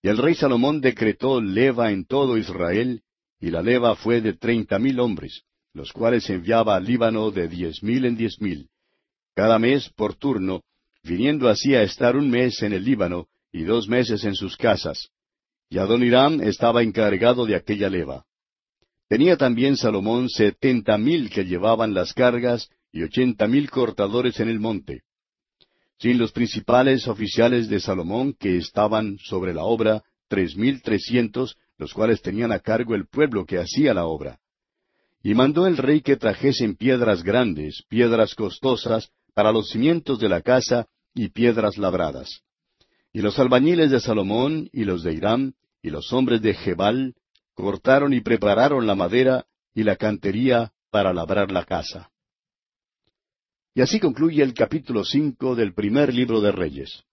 Y el rey Salomón decretó leva en todo Israel, y la leva fue de treinta mil hombres, los cuales enviaba al Líbano de diez mil en diez mil, cada mes por turno, viniendo así a estar un mes en el Líbano y dos meses en sus casas. Y Adon Hiram estaba encargado de aquella leva. Tenía también Salomón setenta mil que llevaban las cargas y ochenta mil cortadores en el monte sin los principales oficiales de Salomón que estaban sobre la obra, tres mil trescientos, los cuales tenían a cargo el pueblo que hacía la obra. Y mandó el rey que trajesen piedras grandes, piedras costosas, para los cimientos de la casa y piedras labradas. Y los albañiles de Salomón y los de Hiram y los hombres de Jebal cortaron y prepararon la madera y la cantería para labrar la casa. Y así concluye el capítulo cinco del primer libro de Reyes.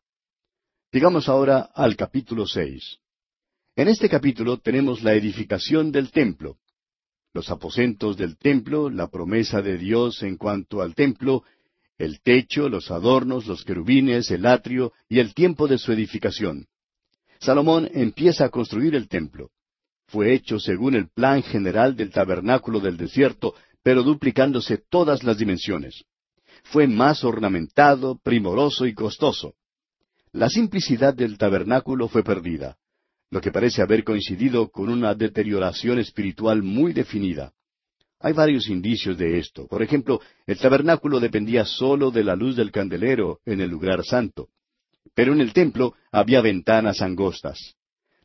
Llegamos ahora al capítulo seis. En este capítulo tenemos la edificación del templo. los aposentos del templo, la promesa de Dios en cuanto al templo, el techo, los adornos, los querubines, el atrio y el tiempo de su edificación. Salomón empieza a construir el templo. Fue hecho según el plan general del tabernáculo del desierto, pero duplicándose todas las dimensiones. Fue más ornamentado, primoroso y costoso. La simplicidad del tabernáculo fue perdida, lo que parece haber coincidido con una deterioración espiritual muy definida. Hay varios indicios de esto. Por ejemplo, el tabernáculo dependía sólo de la luz del candelero en el lugar santo. Pero en el templo había ventanas angostas.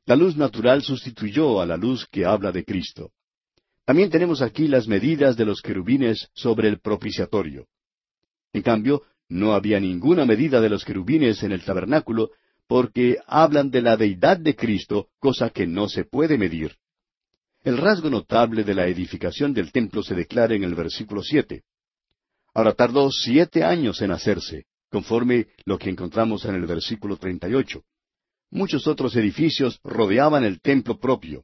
La luz natural sustituyó a la luz que habla de Cristo. También tenemos aquí las medidas de los querubines sobre el propiciatorio. En cambio, no había ninguna medida de los querubines en el tabernáculo, porque hablan de la deidad de Cristo, cosa que no se puede medir. El rasgo notable de la edificación del templo se declara en el versículo siete. Ahora tardó siete años en hacerse, conforme lo que encontramos en el versículo treinta y ocho. Muchos otros edificios rodeaban el templo propio.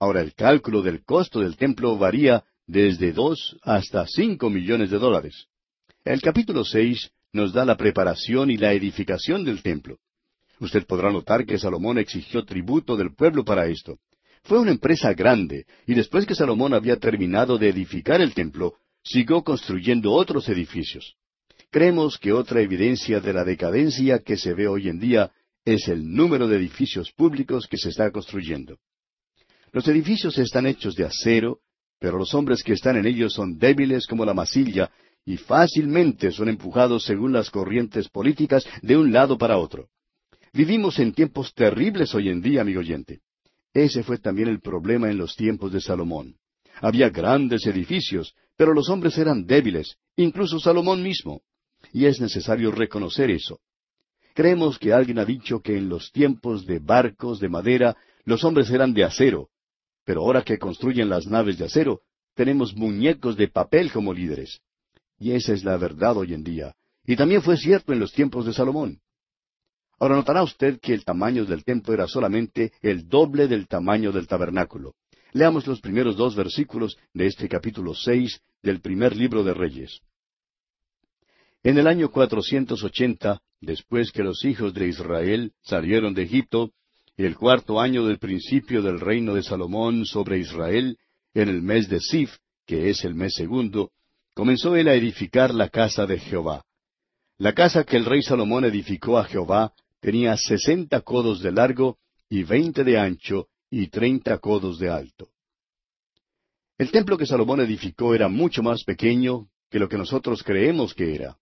Ahora el cálculo del costo del templo varía desde dos hasta cinco millones de dólares. El capítulo seis nos da la preparación y la edificación del templo. Usted podrá notar que Salomón exigió tributo del pueblo para esto. Fue una empresa grande, y después que Salomón había terminado de edificar el templo, siguió construyendo otros edificios. Creemos que otra evidencia de la decadencia que se ve hoy en día es el número de edificios públicos que se está construyendo. Los edificios están hechos de acero, pero los hombres que están en ellos son débiles como la masilla y fácilmente son empujados según las corrientes políticas de un lado para otro. Vivimos en tiempos terribles hoy en día, amigo oyente. Ese fue también el problema en los tiempos de Salomón. Había grandes edificios, pero los hombres eran débiles, incluso Salomón mismo. Y es necesario reconocer eso. Creemos que alguien ha dicho que en los tiempos de barcos de madera los hombres eran de acero, pero ahora que construyen las naves de acero, tenemos muñecos de papel como líderes. Y esa es la verdad hoy en día. Y también fue cierto en los tiempos de Salomón. Ahora notará usted que el tamaño del templo era solamente el doble del tamaño del tabernáculo. Leamos los primeros dos versículos de este capítulo seis del primer libro de Reyes. En el año cuatrocientos ochenta, después que los hijos de Israel salieron de Egipto, el cuarto año del principio del reino de Salomón sobre Israel, en el mes de Sif, que es el mes segundo, comenzó él a edificar la casa de Jehová. La casa que el rey Salomón edificó a Jehová tenía sesenta codos de largo y veinte de ancho y treinta codos de alto. El templo que Salomón edificó era mucho más pequeño que lo que nosotros creemos que era.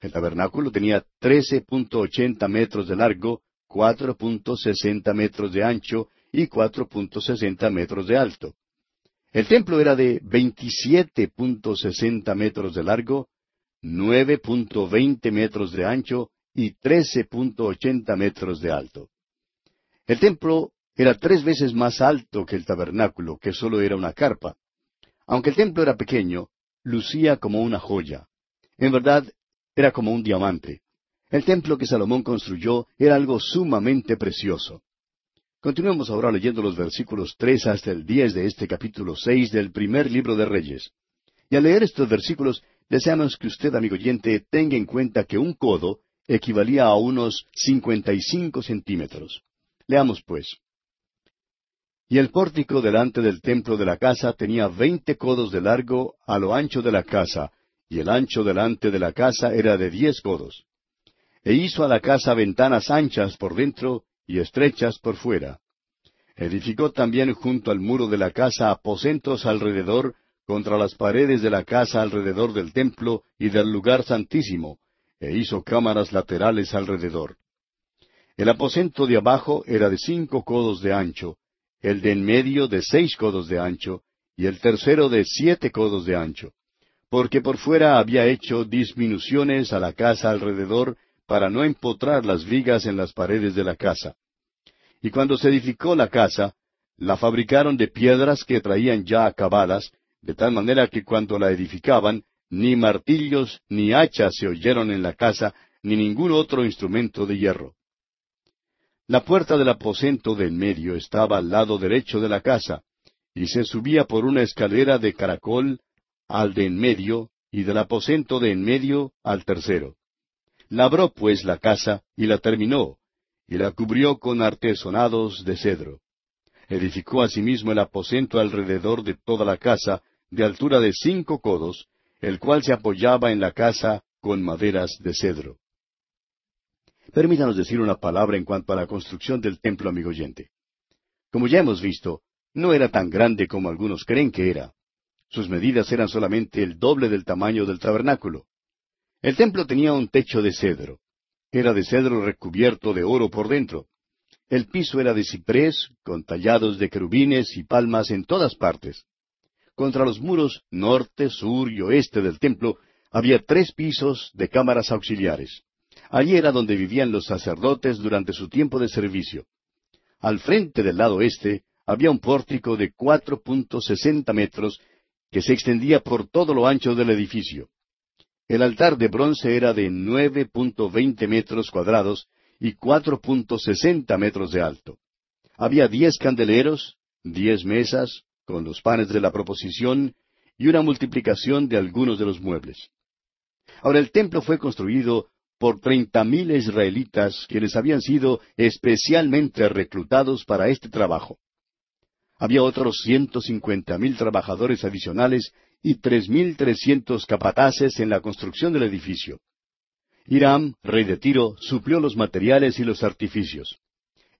El tabernáculo tenía trece punto ochenta metros de largo, cuatro punto sesenta metros de ancho y cuatro punto sesenta metros de alto. El templo era de 27.60 metros de largo, 9.20 metros de ancho y 13.80 metros de alto. El templo era tres veces más alto que el tabernáculo, que solo era una carpa. Aunque el templo era pequeño, lucía como una joya. En verdad, era como un diamante. El templo que Salomón construyó era algo sumamente precioso. Continuemos ahora leyendo los versículos tres hasta el diez de este capítulo seis del primer libro de Reyes. Y al leer estos versículos, deseamos que usted, amigo oyente, tenga en cuenta que un codo equivalía a unos cincuenta y cinco centímetros. Leamos pues. Y el pórtico delante del templo de la casa tenía veinte codos de largo a lo ancho de la casa, y el ancho delante de la casa era de diez codos. E hizo a la casa ventanas anchas por dentro y estrechas por fuera. Edificó también junto al muro de la casa aposentos alrededor, contra las paredes de la casa alrededor del templo y del lugar santísimo, e hizo cámaras laterales alrededor. El aposento de abajo era de cinco codos de ancho, el de en medio de seis codos de ancho, y el tercero de siete codos de ancho, porque por fuera había hecho disminuciones a la casa alrededor para no empotrar las vigas en las paredes de la casa. Y cuando se edificó la casa, la fabricaron de piedras que traían ya acabadas, de tal manera que cuando la edificaban, ni martillos ni hachas se oyeron en la casa, ni ningún otro instrumento de hierro. La puerta del aposento de en medio estaba al lado derecho de la casa, y se subía por una escalera de caracol al de en medio, y del aposento de en medio al tercero. Labró pues la casa, y la terminó, y la cubrió con artesonados de cedro. Edificó asimismo el aposento alrededor de toda la casa, de altura de cinco codos, el cual se apoyaba en la casa con maderas de cedro. Permítanos decir una palabra en cuanto a la construcción del templo, amigo oyente. Como ya hemos visto, no era tan grande como algunos creen que era. Sus medidas eran solamente el doble del tamaño del tabernáculo. El templo tenía un techo de cedro. Era de cedro recubierto de oro por dentro. El piso era de ciprés, con tallados de querubines y palmas en todas partes. Contra los muros norte, sur y oeste del templo había tres pisos de cámaras auxiliares. Allí era donde vivían los sacerdotes durante su tiempo de servicio. Al frente del lado este había un pórtico de cuatro punto sesenta metros que se extendía por todo lo ancho del edificio. El altar de bronce era de nueve punto veinte metros cuadrados y cuatro punto sesenta metros de alto. Había diez candeleros, diez mesas, con los panes de la proposición, y una multiplicación de algunos de los muebles. Ahora el templo fue construido por treinta mil israelitas quienes habían sido especialmente reclutados para este trabajo. Había otros ciento cincuenta mil trabajadores adicionales y tres mil trescientos capataces en la construcción del edificio. Hiram, rey de Tiro, suplió los materiales y los artificios.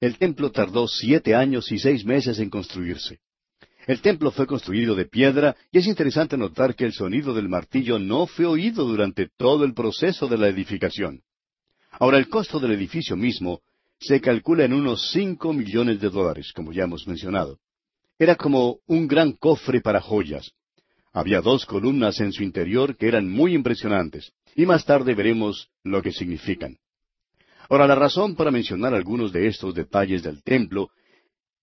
El templo tardó siete años y seis meses en construirse. El templo fue construido de piedra y es interesante notar que el sonido del martillo no fue oído durante todo el proceso de la edificación. Ahora el costo del edificio mismo se calcula en unos cinco millones de dólares, como ya hemos mencionado. Era como un gran cofre para joyas. Había dos columnas en su interior que eran muy impresionantes, y más tarde veremos lo que significan. Ahora, la razón para mencionar algunos de estos detalles del templo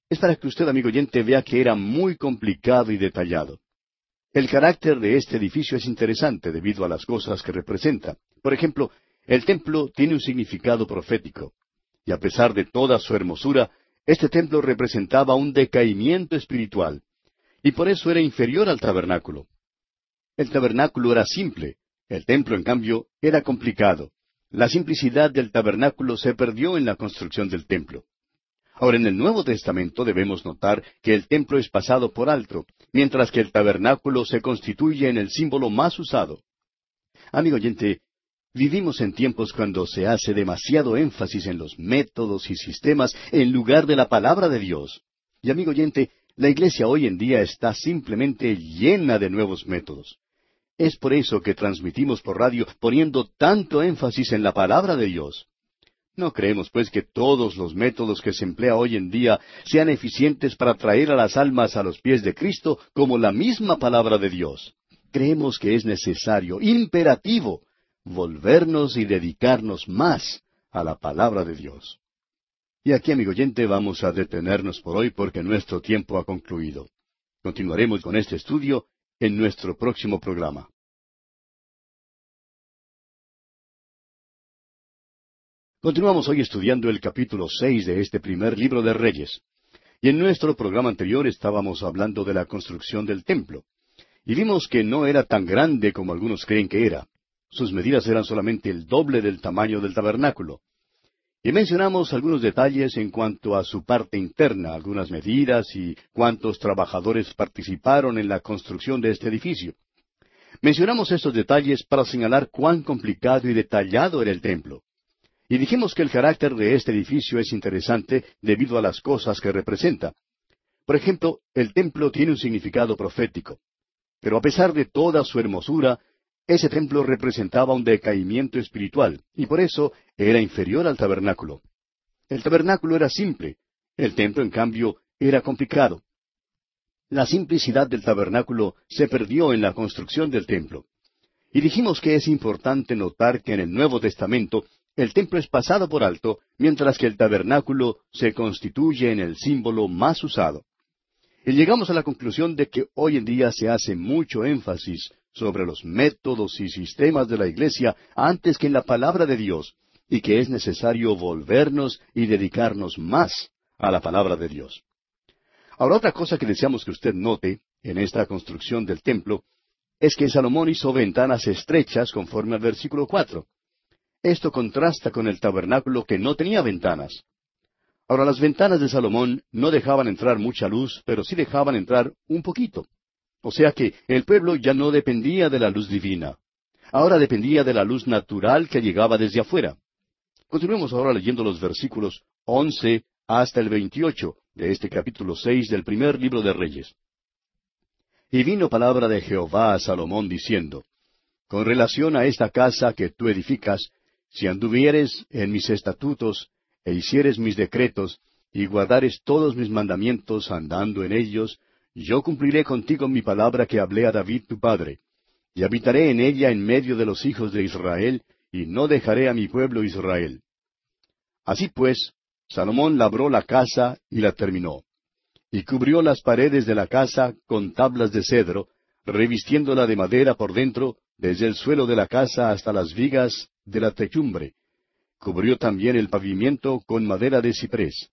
es para que usted, amigo oyente, vea que era muy complicado y detallado. El carácter de este edificio es interesante debido a las cosas que representa. Por ejemplo, el templo tiene un significado profético, y a pesar de toda su hermosura, este templo representaba un decaimiento espiritual, y por eso era inferior al tabernáculo. El tabernáculo era simple, el templo, en cambio, era complicado. La simplicidad del tabernáculo se perdió en la construcción del templo. Ahora, en el Nuevo Testamento debemos notar que el templo es pasado por alto, mientras que el tabernáculo se constituye en el símbolo más usado. Amigo oyente, vivimos en tiempos cuando se hace demasiado énfasis en los métodos y sistemas en lugar de la palabra de Dios. Y amigo oyente, la iglesia hoy en día está simplemente llena de nuevos métodos. Es por eso que transmitimos por radio poniendo tanto énfasis en la palabra de Dios. No creemos, pues, que todos los métodos que se emplea hoy en día sean eficientes para traer a las almas a los pies de Cristo como la misma palabra de Dios. Creemos que es necesario, imperativo, volvernos y dedicarnos más a la palabra de Dios. Y aquí, amigo oyente, vamos a detenernos por hoy porque nuestro tiempo ha concluido. Continuaremos con este estudio en nuestro próximo programa. Continuamos hoy estudiando el capítulo seis de este primer libro de Reyes. Y en nuestro programa anterior estábamos hablando de la construcción del templo. Y vimos que no era tan grande como algunos creen que era. Sus medidas eran solamente el doble del tamaño del tabernáculo. Y mencionamos algunos detalles en cuanto a su parte interna, algunas medidas y cuántos trabajadores participaron en la construcción de este edificio. Mencionamos estos detalles para señalar cuán complicado y detallado era el templo. Y dijimos que el carácter de este edificio es interesante debido a las cosas que representa. Por ejemplo, el templo tiene un significado profético. Pero a pesar de toda su hermosura, ese templo representaba un decaimiento espiritual, y por eso era inferior al tabernáculo. El tabernáculo era simple, el templo, en cambio, era complicado. La simplicidad del tabernáculo se perdió en la construcción del templo. Y dijimos que es importante notar que en el Nuevo Testamento el templo es pasado por alto, mientras que el tabernáculo se constituye en el símbolo más usado. Y llegamos a la conclusión de que hoy en día se hace mucho énfasis sobre los métodos y sistemas de la Iglesia antes que en la palabra de Dios, y que es necesario volvernos y dedicarnos más a la palabra de Dios. Ahora, otra cosa que deseamos que usted note en esta construcción del templo es que Salomón hizo ventanas estrechas conforme al versículo cuatro. Esto contrasta con el tabernáculo que no tenía ventanas. Ahora, las ventanas de Salomón no dejaban entrar mucha luz, pero sí dejaban entrar un poquito. O sea que el pueblo ya no dependía de la luz divina. Ahora dependía de la luz natural que llegaba desde afuera. Continuemos ahora leyendo los versículos once hasta el veintiocho de este capítulo seis del primer libro de Reyes. Y vino palabra de Jehová a Salomón diciendo, Con relación a esta casa que tú edificas, si anduvieres en mis estatutos, e hicieres mis decretos, y guardares todos mis mandamientos andando en ellos, yo cumpliré contigo mi palabra que hablé a David tu padre, y habitaré en ella en medio de los hijos de Israel, y no dejaré a mi pueblo Israel. Así pues, Salomón labró la casa y la terminó, y cubrió las paredes de la casa con tablas de cedro, revistiéndola de madera por dentro, desde el suelo de la casa hasta las vigas de la techumbre. Cubrió también el pavimento con madera de ciprés.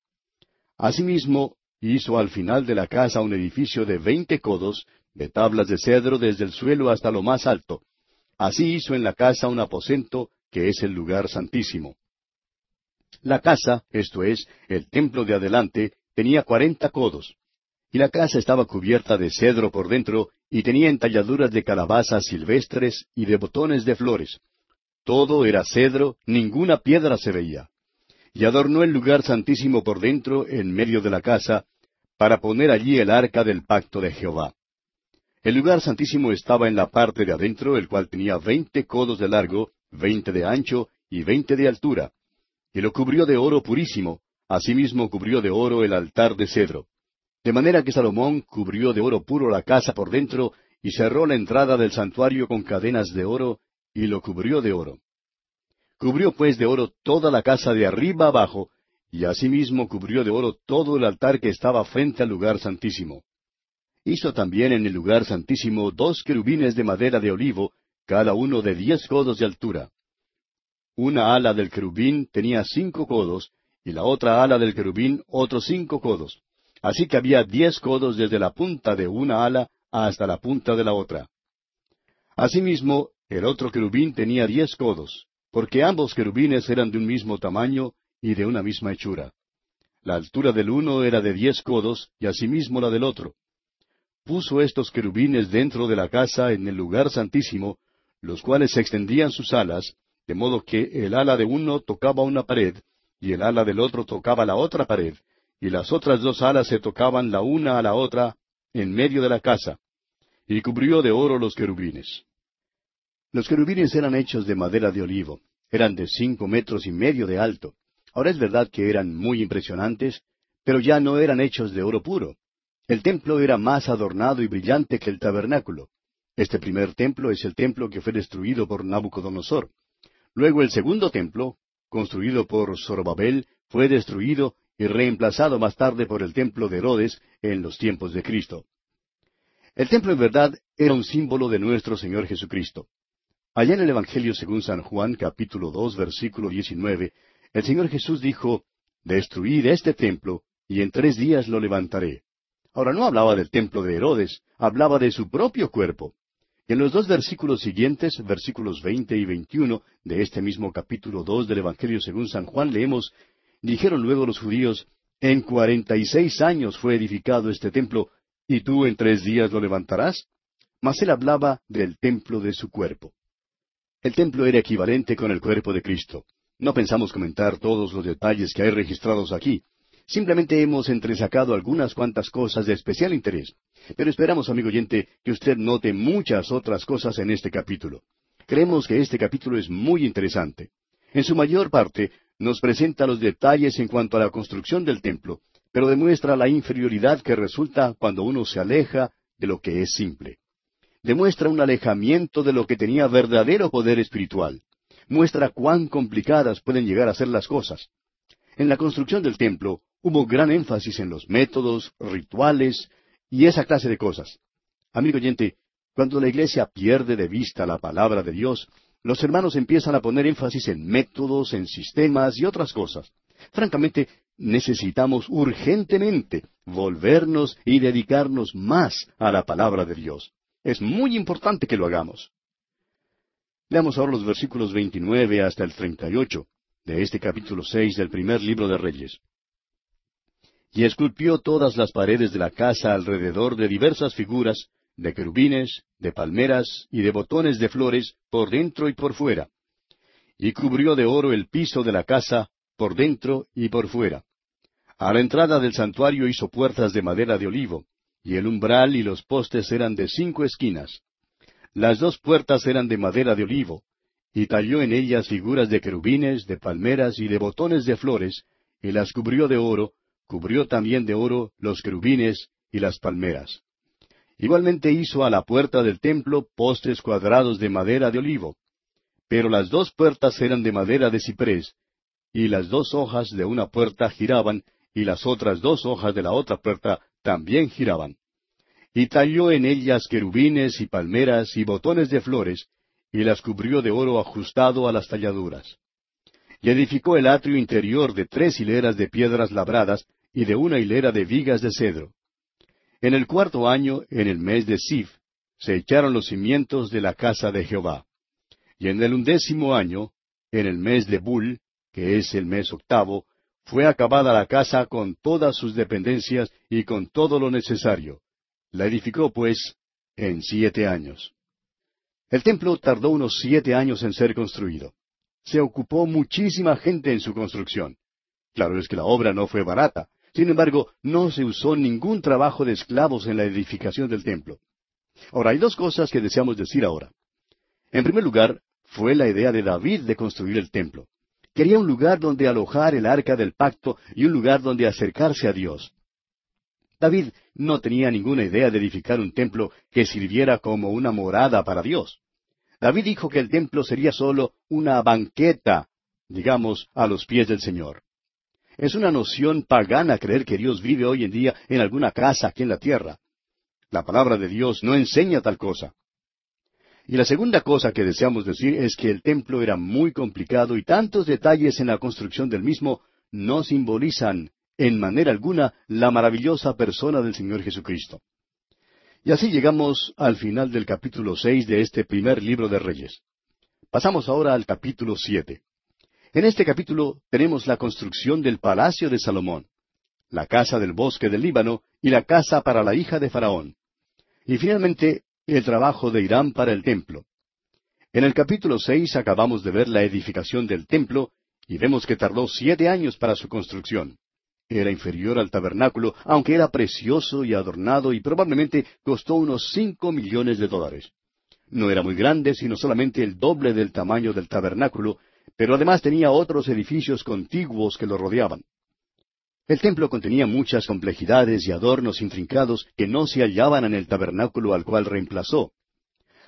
Asimismo, hizo al final de la casa un edificio de veinte codos, de tablas de cedro desde el suelo hasta lo más alto. Así hizo en la casa un aposento, que es el lugar santísimo. La casa, esto es, el templo de adelante, tenía cuarenta codos. Y la casa estaba cubierta de cedro por dentro, y tenía entalladuras de calabazas silvestres y de botones de flores. Todo era cedro, ninguna piedra se veía. Y adornó el lugar santísimo por dentro, en medio de la casa, para poner allí el arca del pacto de Jehová. El lugar santísimo estaba en la parte de adentro, el cual tenía veinte codos de largo, veinte de ancho y veinte de altura, y lo cubrió de oro purísimo, asimismo cubrió de oro el altar de cedro. De manera que Salomón cubrió de oro puro la casa por dentro, y cerró la entrada del santuario con cadenas de oro, y lo cubrió de oro. Cubrió pues de oro toda la casa de arriba abajo, y asimismo cubrió de oro todo el altar que estaba frente al lugar santísimo. Hizo también en el lugar santísimo dos querubines de madera de olivo, cada uno de diez codos de altura. Una ala del querubín tenía cinco codos, y la otra ala del querubín otros cinco codos. Así que había diez codos desde la punta de una ala hasta la punta de la otra. Asimismo, el otro querubín tenía diez codos, porque ambos querubines eran de un mismo tamaño y de una misma hechura. La altura del uno era de diez codos, y asimismo la del otro. Puso estos querubines dentro de la casa en el lugar santísimo, los cuales extendían sus alas, de modo que el ala de uno tocaba una pared, y el ala del otro tocaba la otra pared, y las otras dos alas se tocaban la una a la otra en medio de la casa, y cubrió de oro los querubines. Los querubines eran hechos de madera de olivo, eran de cinco metros y medio de alto, Ahora es verdad que eran muy impresionantes, pero ya no eran hechos de oro puro. El templo era más adornado y brillante que el tabernáculo. Este primer templo es el templo que fue destruido por Nabucodonosor. Luego el segundo templo, construido por Zorobabel, fue destruido y reemplazado más tarde por el templo de Herodes en los tiempos de Cristo. El templo en verdad era un símbolo de nuestro Señor Jesucristo. Allá en el Evangelio según San Juan capítulo dos versículo diecinueve el Señor Jesús dijo, Destruid este templo, y en tres días lo levantaré. Ahora no hablaba del templo de Herodes, hablaba de su propio cuerpo. En los dos versículos siguientes, versículos veinte y veintiuno de este mismo capítulo dos del Evangelio según San Juan, leemos, Dijeron luego los judíos, En cuarenta y seis años fue edificado este templo, ¿y tú en tres días lo levantarás? Mas él hablaba del templo de su cuerpo. El templo era equivalente con el cuerpo de Cristo. No pensamos comentar todos los detalles que hay registrados aquí. Simplemente hemos entresacado algunas cuantas cosas de especial interés. Pero esperamos, amigo oyente, que usted note muchas otras cosas en este capítulo. Creemos que este capítulo es muy interesante. En su mayor parte nos presenta los detalles en cuanto a la construcción del templo, pero demuestra la inferioridad que resulta cuando uno se aleja de lo que es simple. Demuestra un alejamiento de lo que tenía verdadero poder espiritual muestra cuán complicadas pueden llegar a ser las cosas. En la construcción del templo hubo gran énfasis en los métodos, rituales y esa clase de cosas. Amigo oyente, cuando la iglesia pierde de vista la palabra de Dios, los hermanos empiezan a poner énfasis en métodos, en sistemas y otras cosas. Francamente, necesitamos urgentemente volvernos y dedicarnos más a la palabra de Dios. Es muy importante que lo hagamos. Leamos ahora los versículos 29 hasta el 38 de este capítulo 6 del primer libro de Reyes. Y esculpió todas las paredes de la casa alrededor de diversas figuras, de querubines, de palmeras y de botones de flores, por dentro y por fuera. Y cubrió de oro el piso de la casa, por dentro y por fuera. A la entrada del santuario hizo puertas de madera de olivo, y el umbral y los postes eran de cinco esquinas. Las dos puertas eran de madera de olivo, y talló en ellas figuras de querubines, de palmeras y de botones de flores, y las cubrió de oro, cubrió también de oro los querubines y las palmeras. Igualmente hizo a la puerta del templo postes cuadrados de madera de olivo. Pero las dos puertas eran de madera de ciprés, y las dos hojas de una puerta giraban, y las otras dos hojas de la otra puerta también giraban. Y talló en ellas querubines y palmeras y botones de flores, y las cubrió de oro ajustado a las talladuras. Y edificó el atrio interior de tres hileras de piedras labradas y de una hilera de vigas de cedro. En el cuarto año, en el mes de Sif, se echaron los cimientos de la casa de Jehová. Y en el undécimo año, en el mes de Bul, que es el mes octavo, fue acabada la casa con todas sus dependencias y con todo lo necesario. La edificó, pues, en siete años. El templo tardó unos siete años en ser construido. Se ocupó muchísima gente en su construcción. Claro es que la obra no fue barata. Sin embargo, no se usó ningún trabajo de esclavos en la edificación del templo. Ahora, hay dos cosas que deseamos decir ahora. En primer lugar, fue la idea de David de construir el templo. Quería un lugar donde alojar el arca del pacto y un lugar donde acercarse a Dios. David no tenía ninguna idea de edificar un templo que sirviera como una morada para Dios. David dijo que el templo sería sólo una banqueta, digamos, a los pies del Señor. Es una noción pagana creer que Dios vive hoy en día en alguna casa aquí en la tierra. La palabra de Dios no enseña tal cosa. Y la segunda cosa que deseamos decir es que el templo era muy complicado y tantos detalles en la construcción del mismo no simbolizan en manera alguna la maravillosa persona del Señor Jesucristo. Y así llegamos al final del capítulo seis de este primer libro de Reyes. Pasamos ahora al capítulo siete. En este capítulo tenemos la construcción del palacio de Salomón, la casa del bosque del Líbano y la casa para la hija de Faraón. Y finalmente el trabajo de Irán para el templo. En el capítulo seis acabamos de ver la edificación del templo y vemos que tardó siete años para su construcción. Era inferior al tabernáculo, aunque era precioso y adornado y probablemente costó unos cinco millones de dólares. No era muy grande, sino solamente el doble del tamaño del tabernáculo, pero además tenía otros edificios contiguos que lo rodeaban. El templo contenía muchas complejidades y adornos intrincados que no se hallaban en el tabernáculo al cual reemplazó.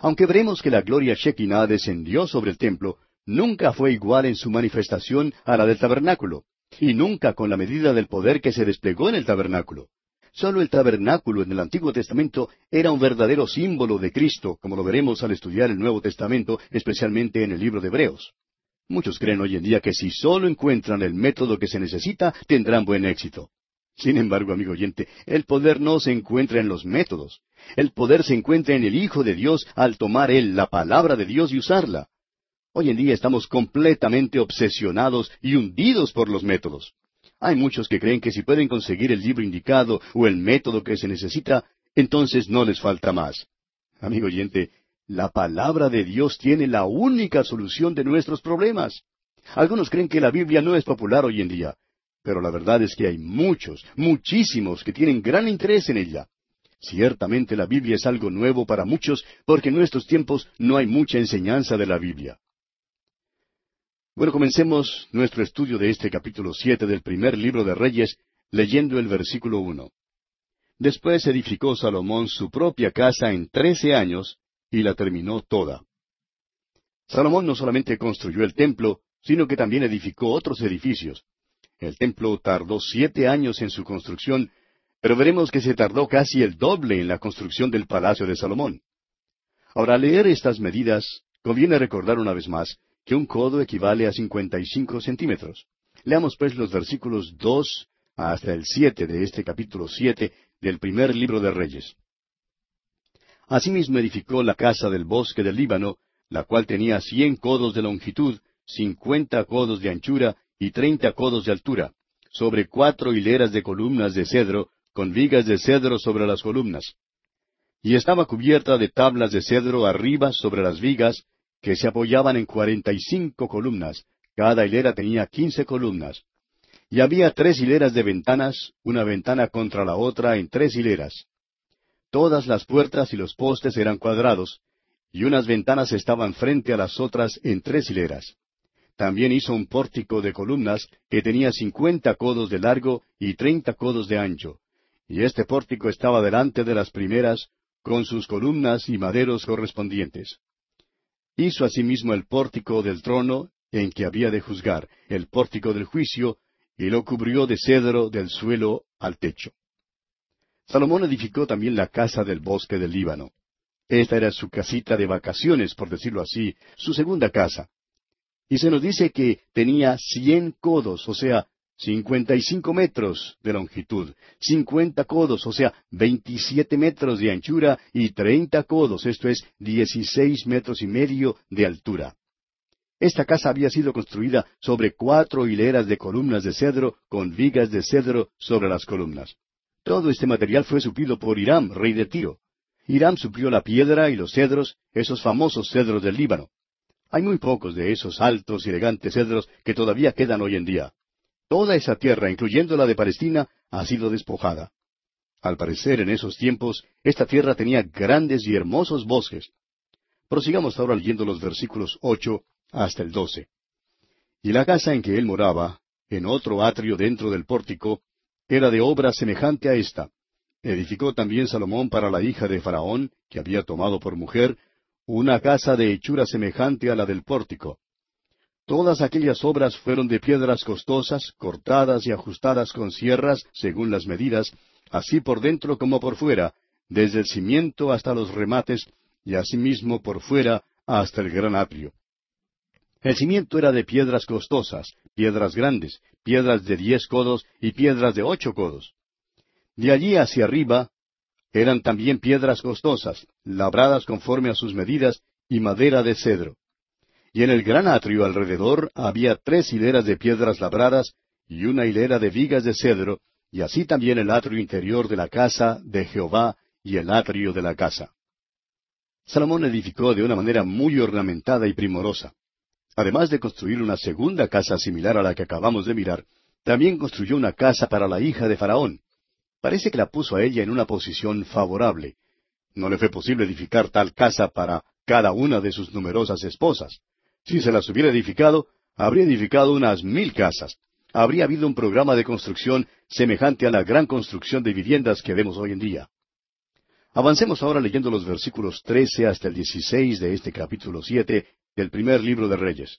Aunque veremos que la gloria Shekinah descendió sobre el templo, nunca fue igual en su manifestación a la del tabernáculo, y nunca con la medida del poder que se desplegó en el tabernáculo. Solo el tabernáculo en el Antiguo Testamento era un verdadero símbolo de Cristo, como lo veremos al estudiar el Nuevo Testamento, especialmente en el libro de Hebreos. Muchos creen hoy en día que si solo encuentran el método que se necesita, tendrán buen éxito. Sin embargo, amigo oyente, el poder no se encuentra en los métodos. El poder se encuentra en el Hijo de Dios al tomar Él la palabra de Dios y usarla. Hoy en día estamos completamente obsesionados y hundidos por los métodos. Hay muchos que creen que si pueden conseguir el libro indicado o el método que se necesita, entonces no les falta más. Amigo oyente, la palabra de Dios tiene la única solución de nuestros problemas. Algunos creen que la Biblia no es popular hoy en día, pero la verdad es que hay muchos, muchísimos que tienen gran interés en ella. Ciertamente la Biblia es algo nuevo para muchos porque en nuestros tiempos no hay mucha enseñanza de la Biblia. Bueno, comencemos nuestro estudio de este capítulo siete del primer libro de Reyes leyendo el versículo uno. Después edificó Salomón su propia casa en trece años, y la terminó toda. Salomón no solamente construyó el templo, sino que también edificó otros edificios. El templo tardó siete años en su construcción, pero veremos que se tardó casi el doble en la construcción del palacio de Salomón. Ahora, al leer estas medidas, conviene recordar una vez más que un codo equivale a cincuenta y cinco centímetros. Leamos pues los versículos dos hasta el siete de este capítulo siete del primer libro de Reyes. Asimismo edificó la casa del bosque del Líbano, la cual tenía cien codos de longitud, cincuenta codos de anchura y treinta codos de altura, sobre cuatro hileras de columnas de cedro, con vigas de cedro sobre las columnas. Y estaba cubierta de tablas de cedro arriba sobre las vigas, que se apoyaban en cuarenta y cinco columnas, cada hilera tenía quince columnas. Y había tres hileras de ventanas, una ventana contra la otra en tres hileras. Todas las puertas y los postes eran cuadrados, y unas ventanas estaban frente a las otras en tres hileras. También hizo un pórtico de columnas que tenía cincuenta codos de largo y treinta codos de ancho, y este pórtico estaba delante de las primeras, con sus columnas y maderos correspondientes. Hizo asimismo el pórtico del trono en que había de juzgar, el pórtico del juicio, y lo cubrió de cedro del suelo al techo. Salomón edificó también la casa del bosque del Líbano. Esta era su casita de vacaciones, por decirlo así, su segunda casa. Y se nos dice que tenía cien codos, o sea, cincuenta y cinco metros de longitud, cincuenta codos, o sea, veintisiete metros de anchura y treinta codos, esto es, dieciséis metros y medio de altura. Esta casa había sido construida sobre cuatro hileras de columnas de cedro con vigas de cedro sobre las columnas. Todo este material fue suplido por Hiram, rey de Tiro. Hiram suplió la piedra y los cedros, esos famosos cedros del Líbano. Hay muy pocos de esos altos y elegantes cedros que todavía quedan hoy en día. Toda esa tierra, incluyendo la de Palestina, ha sido despojada. Al parecer, en esos tiempos, esta tierra tenía grandes y hermosos bosques. Prosigamos ahora leyendo los versículos ocho hasta el doce. Y la casa en que él moraba, en otro atrio dentro del pórtico, era de obra semejante a esta. Edificó también Salomón para la hija de Faraón, que había tomado por mujer, una casa de hechura semejante a la del pórtico. Todas aquellas obras fueron de piedras costosas, cortadas y ajustadas con sierras, según las medidas, así por dentro como por fuera, desde el cimiento hasta los remates, y asimismo por fuera hasta el gran atrio. El cimiento era de piedras costosas, piedras grandes, piedras de diez codos y piedras de ocho codos. De allí hacia arriba eran también piedras costosas, labradas conforme a sus medidas, y madera de cedro. Y en el gran atrio alrededor había tres hileras de piedras labradas y una hilera de vigas de cedro, y así también el atrio interior de la casa de Jehová y el atrio de la casa. Salomón edificó de una manera muy ornamentada y primorosa. Además de construir una segunda casa similar a la que acabamos de mirar, también construyó una casa para la hija de Faraón. Parece que la puso a ella en una posición favorable. No le fue posible edificar tal casa para cada una de sus numerosas esposas. Si se las hubiera edificado, habría edificado unas mil casas. Habría habido un programa de construcción semejante a la gran construcción de viviendas que vemos hoy en día. Avancemos ahora leyendo los versículos trece hasta el dieciséis de este capítulo siete del primer libro de Reyes.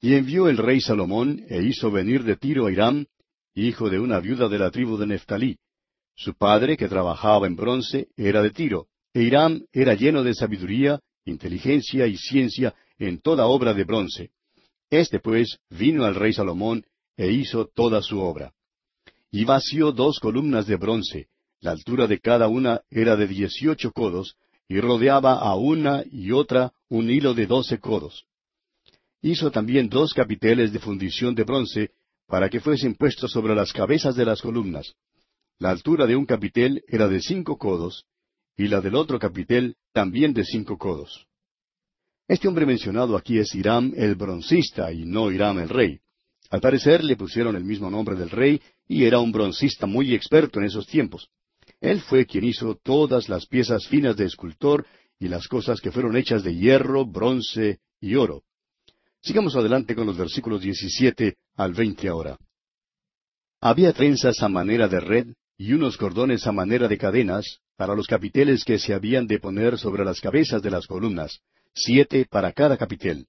Y envió el rey Salomón e hizo venir de Tiro a Hiram, hijo de una viuda de la tribu de Neftalí. Su padre, que trabajaba en bronce, era de Tiro, e Hiram era lleno de sabiduría, inteligencia y ciencia en toda obra de bronce. Este pues vino al rey Salomón e hizo toda su obra. Y vació dos columnas de bronce, la altura de cada una era de dieciocho codos, y rodeaba a una y otra un hilo de doce codos. Hizo también dos capiteles de fundición de bronce para que fuesen puestos sobre las cabezas de las columnas. La altura de un capitel era de cinco codos, y la del otro capitel también de cinco codos. Este hombre mencionado aquí es Hiram el broncista y no Hiram el rey. Al parecer le pusieron el mismo nombre del rey y era un broncista muy experto en esos tiempos. Él fue quien hizo todas las piezas finas de escultor y las cosas que fueron hechas de hierro, bronce y oro. Sigamos adelante con los versículos 17 al 20 ahora. Había trenzas a manera de red y unos cordones a manera de cadenas para los capiteles que se habían de poner sobre las cabezas de las columnas, siete para cada capitel.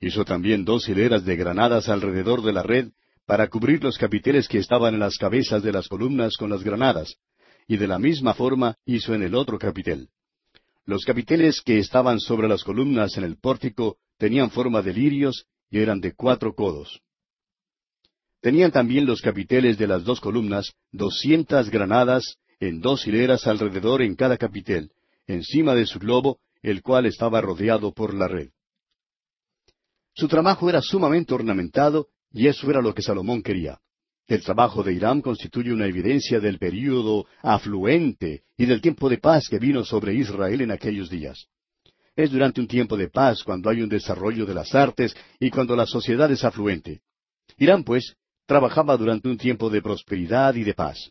Hizo también dos hileras de granadas alrededor de la red para cubrir los capiteles que estaban en las cabezas de las columnas con las granadas, y de la misma forma hizo en el otro capitel. Los capiteles que estaban sobre las columnas en el pórtico tenían forma de lirios y eran de cuatro codos. Tenían también los capiteles de las dos columnas doscientas granadas en dos hileras alrededor en cada capitel, encima de su globo, el cual estaba rodeado por la red. Su trabajo era sumamente ornamentado y eso era lo que Salomón quería. El trabajo de Hiram constituye una evidencia del período afluente y del tiempo de paz que vino sobre Israel en aquellos días. Es durante un tiempo de paz cuando hay un desarrollo de las artes y cuando la sociedad es afluente. Hiram, pues, trabajaba durante un tiempo de prosperidad y de paz.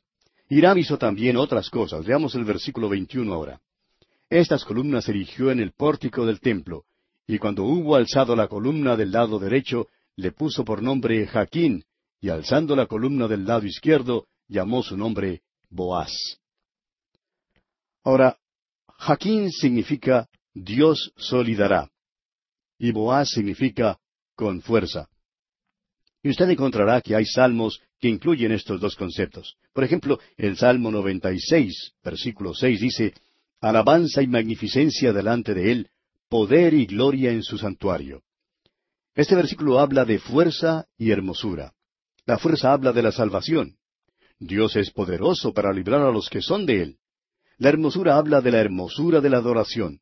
Hiram hizo también otras cosas. Veamos el versículo 21 ahora. Estas columnas erigió en el pórtico del templo, y cuando hubo alzado la columna del lado derecho, le puso por nombre Jaquín, y alzando la columna del lado izquierdo, llamó su nombre Boaz. Ahora, Jaquín significa Dios solidará, y Boaz significa con fuerza. Y usted encontrará que hay salmos que incluyen estos dos conceptos. Por ejemplo, el Salmo 96, versículo 6 dice, Alabanza y magnificencia delante de Él, poder y gloria en su santuario. Este versículo habla de fuerza y hermosura. La fuerza habla de la salvación. Dios es poderoso para librar a los que son de Él. La hermosura habla de la hermosura de la adoración.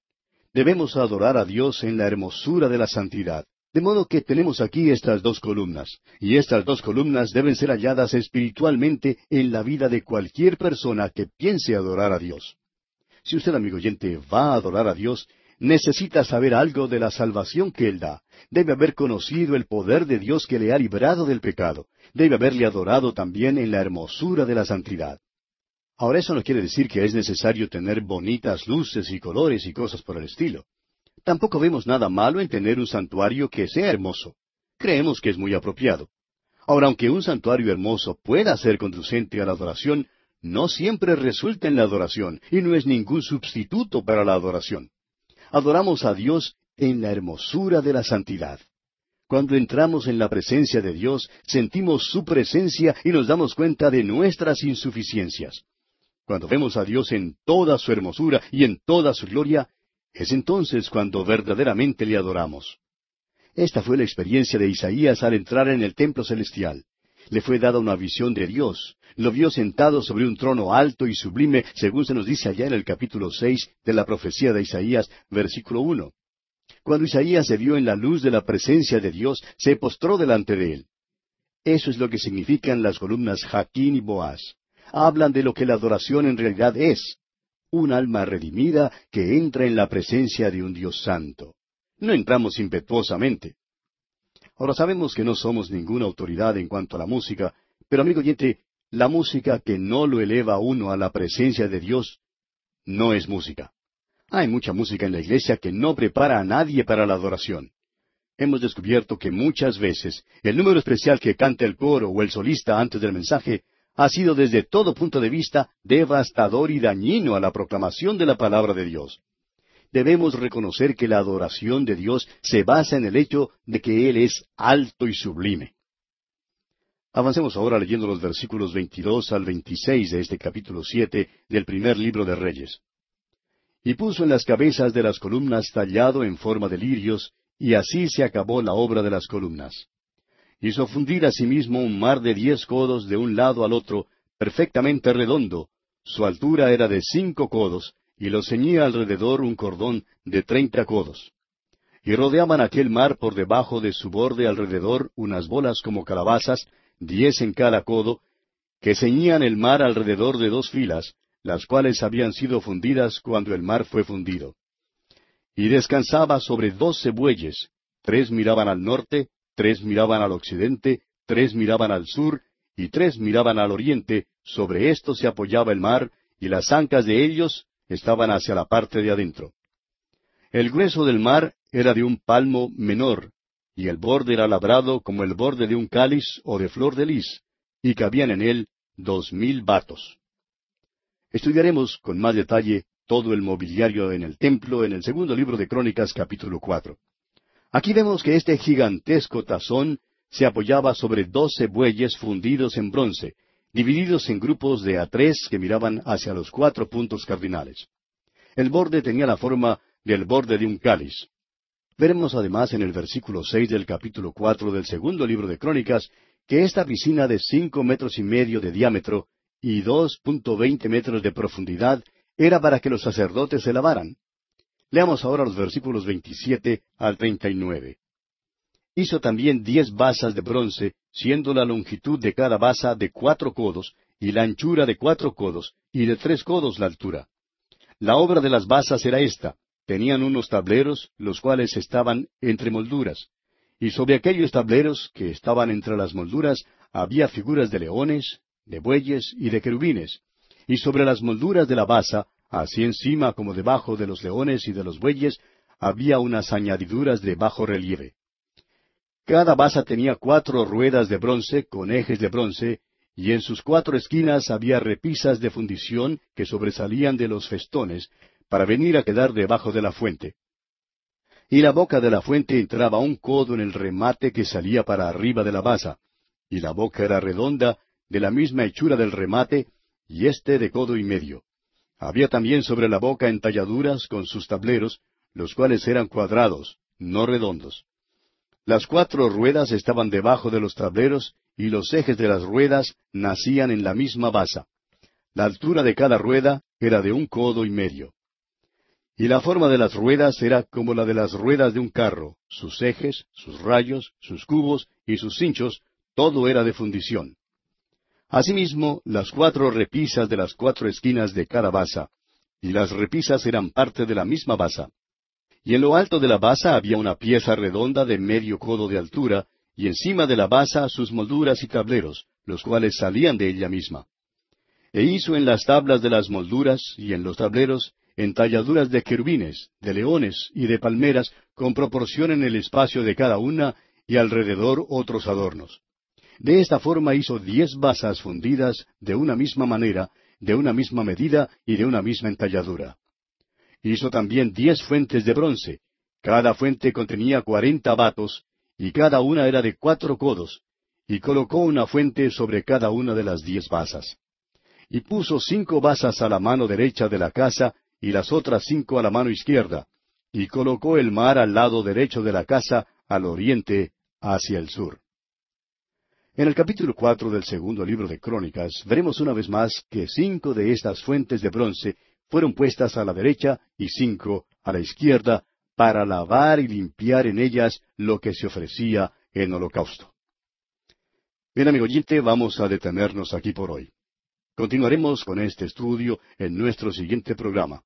Debemos adorar a Dios en la hermosura de la santidad. De modo que tenemos aquí estas dos columnas, y estas dos columnas deben ser halladas espiritualmente en la vida de cualquier persona que piense adorar a Dios. Si usted, amigo oyente, va a adorar a Dios, necesita saber algo de la salvación que Él da. Debe haber conocido el poder de Dios que le ha librado del pecado. Debe haberle adorado también en la hermosura de la santidad. Ahora eso no quiere decir que es necesario tener bonitas luces y colores y cosas por el estilo. Tampoco vemos nada malo en tener un santuario que sea hermoso. Creemos que es muy apropiado. Ahora, aunque un santuario hermoso pueda ser conducente a la adoración, no siempre resulta en la adoración y no es ningún sustituto para la adoración adoramos a Dios en la hermosura de la santidad. Cuando entramos en la presencia de Dios, sentimos su presencia y nos damos cuenta de nuestras insuficiencias. Cuando vemos a Dios en toda su hermosura y en toda su gloria, es entonces cuando verdaderamente le adoramos. Esta fue la experiencia de Isaías al entrar en el templo celestial. Le fue dada una visión de Dios, lo vio sentado sobre un trono alto y sublime, según se nos dice allá en el capítulo seis de la profecía de Isaías, versículo uno. Cuando Isaías se vio en la luz de la presencia de Dios, se postró delante de él. Eso es lo que significan las columnas Jaquín y Boaz. Hablan de lo que la adoración en realidad es. Un alma redimida que entra en la presencia de un Dios santo. No entramos impetuosamente. Ahora sabemos que no somos ninguna autoridad en cuanto a la música, pero amigo oyente, la música que no lo eleva a uno a la presencia de Dios no es música. Hay mucha música en la iglesia que no prepara a nadie para la adoración. Hemos descubierto que muchas veces el número especial que canta el coro o el solista antes del mensaje ha sido desde todo punto de vista devastador y dañino a la proclamación de la palabra de Dios. Debemos reconocer que la adoración de Dios se basa en el hecho de que Él es alto y sublime. Avancemos ahora leyendo los versículos 22 al 26 de este capítulo 7 del primer libro de Reyes. Y puso en las cabezas de las columnas tallado en forma de lirios, y así se acabó la obra de las columnas. Hizo fundir asimismo un mar de diez codos de un lado al otro, perfectamente redondo, su altura era de cinco codos, y lo ceñía alrededor un cordón de treinta codos. Y rodeaban aquel mar por debajo de su borde alrededor unas bolas como calabazas, diez en cada codo, que ceñían el mar alrededor de dos filas, las cuales habían sido fundidas cuando el mar fue fundido. Y descansaba sobre doce bueyes, tres miraban al norte, tres miraban al occidente, tres miraban al sur, y tres miraban al oriente, sobre esto se apoyaba el mar, y las ancas de ellos estaban hacia la parte de adentro. El grueso del mar era de un palmo menor, y el borde era labrado como el borde de un cáliz o de flor de lis, y cabían en él dos mil batos. Estudiaremos con más detalle todo el mobiliario en el templo en el segundo libro de Crónicas capítulo cuatro. Aquí vemos que este gigantesco tazón se apoyaba sobre doce bueyes fundidos en bronce, divididos en grupos de a tres que miraban hacia los cuatro puntos cardinales. El borde tenía la forma del borde de un cáliz. Veremos además en el versículo seis del capítulo cuatro del segundo libro de Crónicas que esta piscina de cinco metros y medio de diámetro y dos punto veinte metros de profundidad era para que los sacerdotes se lavaran. Leamos ahora los versículos 27 al 39. Hizo también diez basas de bronce, siendo la longitud de cada basa de cuatro codos, y la anchura de cuatro codos, y de tres codos la altura. La obra de las basas era esta. Tenían unos tableros, los cuales estaban entre molduras. Y sobre aquellos tableros que estaban entre las molduras había figuras de leones, de bueyes y de querubines. Y sobre las molduras de la basa Así encima como debajo de los leones y de los bueyes había unas añadiduras de bajo relieve. Cada basa tenía cuatro ruedas de bronce con ejes de bronce, y en sus cuatro esquinas había repisas de fundición que sobresalían de los festones, para venir a quedar debajo de la fuente. Y la boca de la fuente entraba un codo en el remate que salía para arriba de la basa, y la boca era redonda, de la misma hechura del remate, y éste de codo y medio. Había también sobre la boca entalladuras con sus tableros, los cuales eran cuadrados, no redondos. Las cuatro ruedas estaban debajo de los tableros y los ejes de las ruedas nacían en la misma basa. La altura de cada rueda era de un codo y medio. Y la forma de las ruedas era como la de las ruedas de un carro, sus ejes, sus rayos, sus cubos y sus cinchos, todo era de fundición. Asimismo, las cuatro repisas de las cuatro esquinas de cada basa, y las repisas eran parte de la misma basa. Y en lo alto de la basa había una pieza redonda de medio codo de altura, y encima de la basa sus molduras y tableros, los cuales salían de ella misma. E hizo en las tablas de las molduras y en los tableros entalladuras de querubines, de leones y de palmeras, con proporción en el espacio de cada una, y alrededor otros adornos. De esta forma hizo diez basas fundidas de una misma manera, de una misma medida y de una misma entalladura. Hizo también diez fuentes de bronce. Cada fuente contenía cuarenta batos, y cada una era de cuatro codos, y colocó una fuente sobre cada una de las diez basas. Y puso cinco basas a la mano derecha de la casa, y las otras cinco a la mano izquierda, y colocó el mar al lado derecho de la casa, al oriente, hacia el sur. En el capítulo cuatro del segundo libro de Crónicas veremos una vez más que cinco de estas fuentes de bronce fueron puestas a la derecha y cinco a la izquierda para lavar y limpiar en ellas lo que se ofrecía en holocausto. Bien, amigo oyente, vamos a detenernos aquí por hoy. Continuaremos con este estudio en nuestro siguiente programa.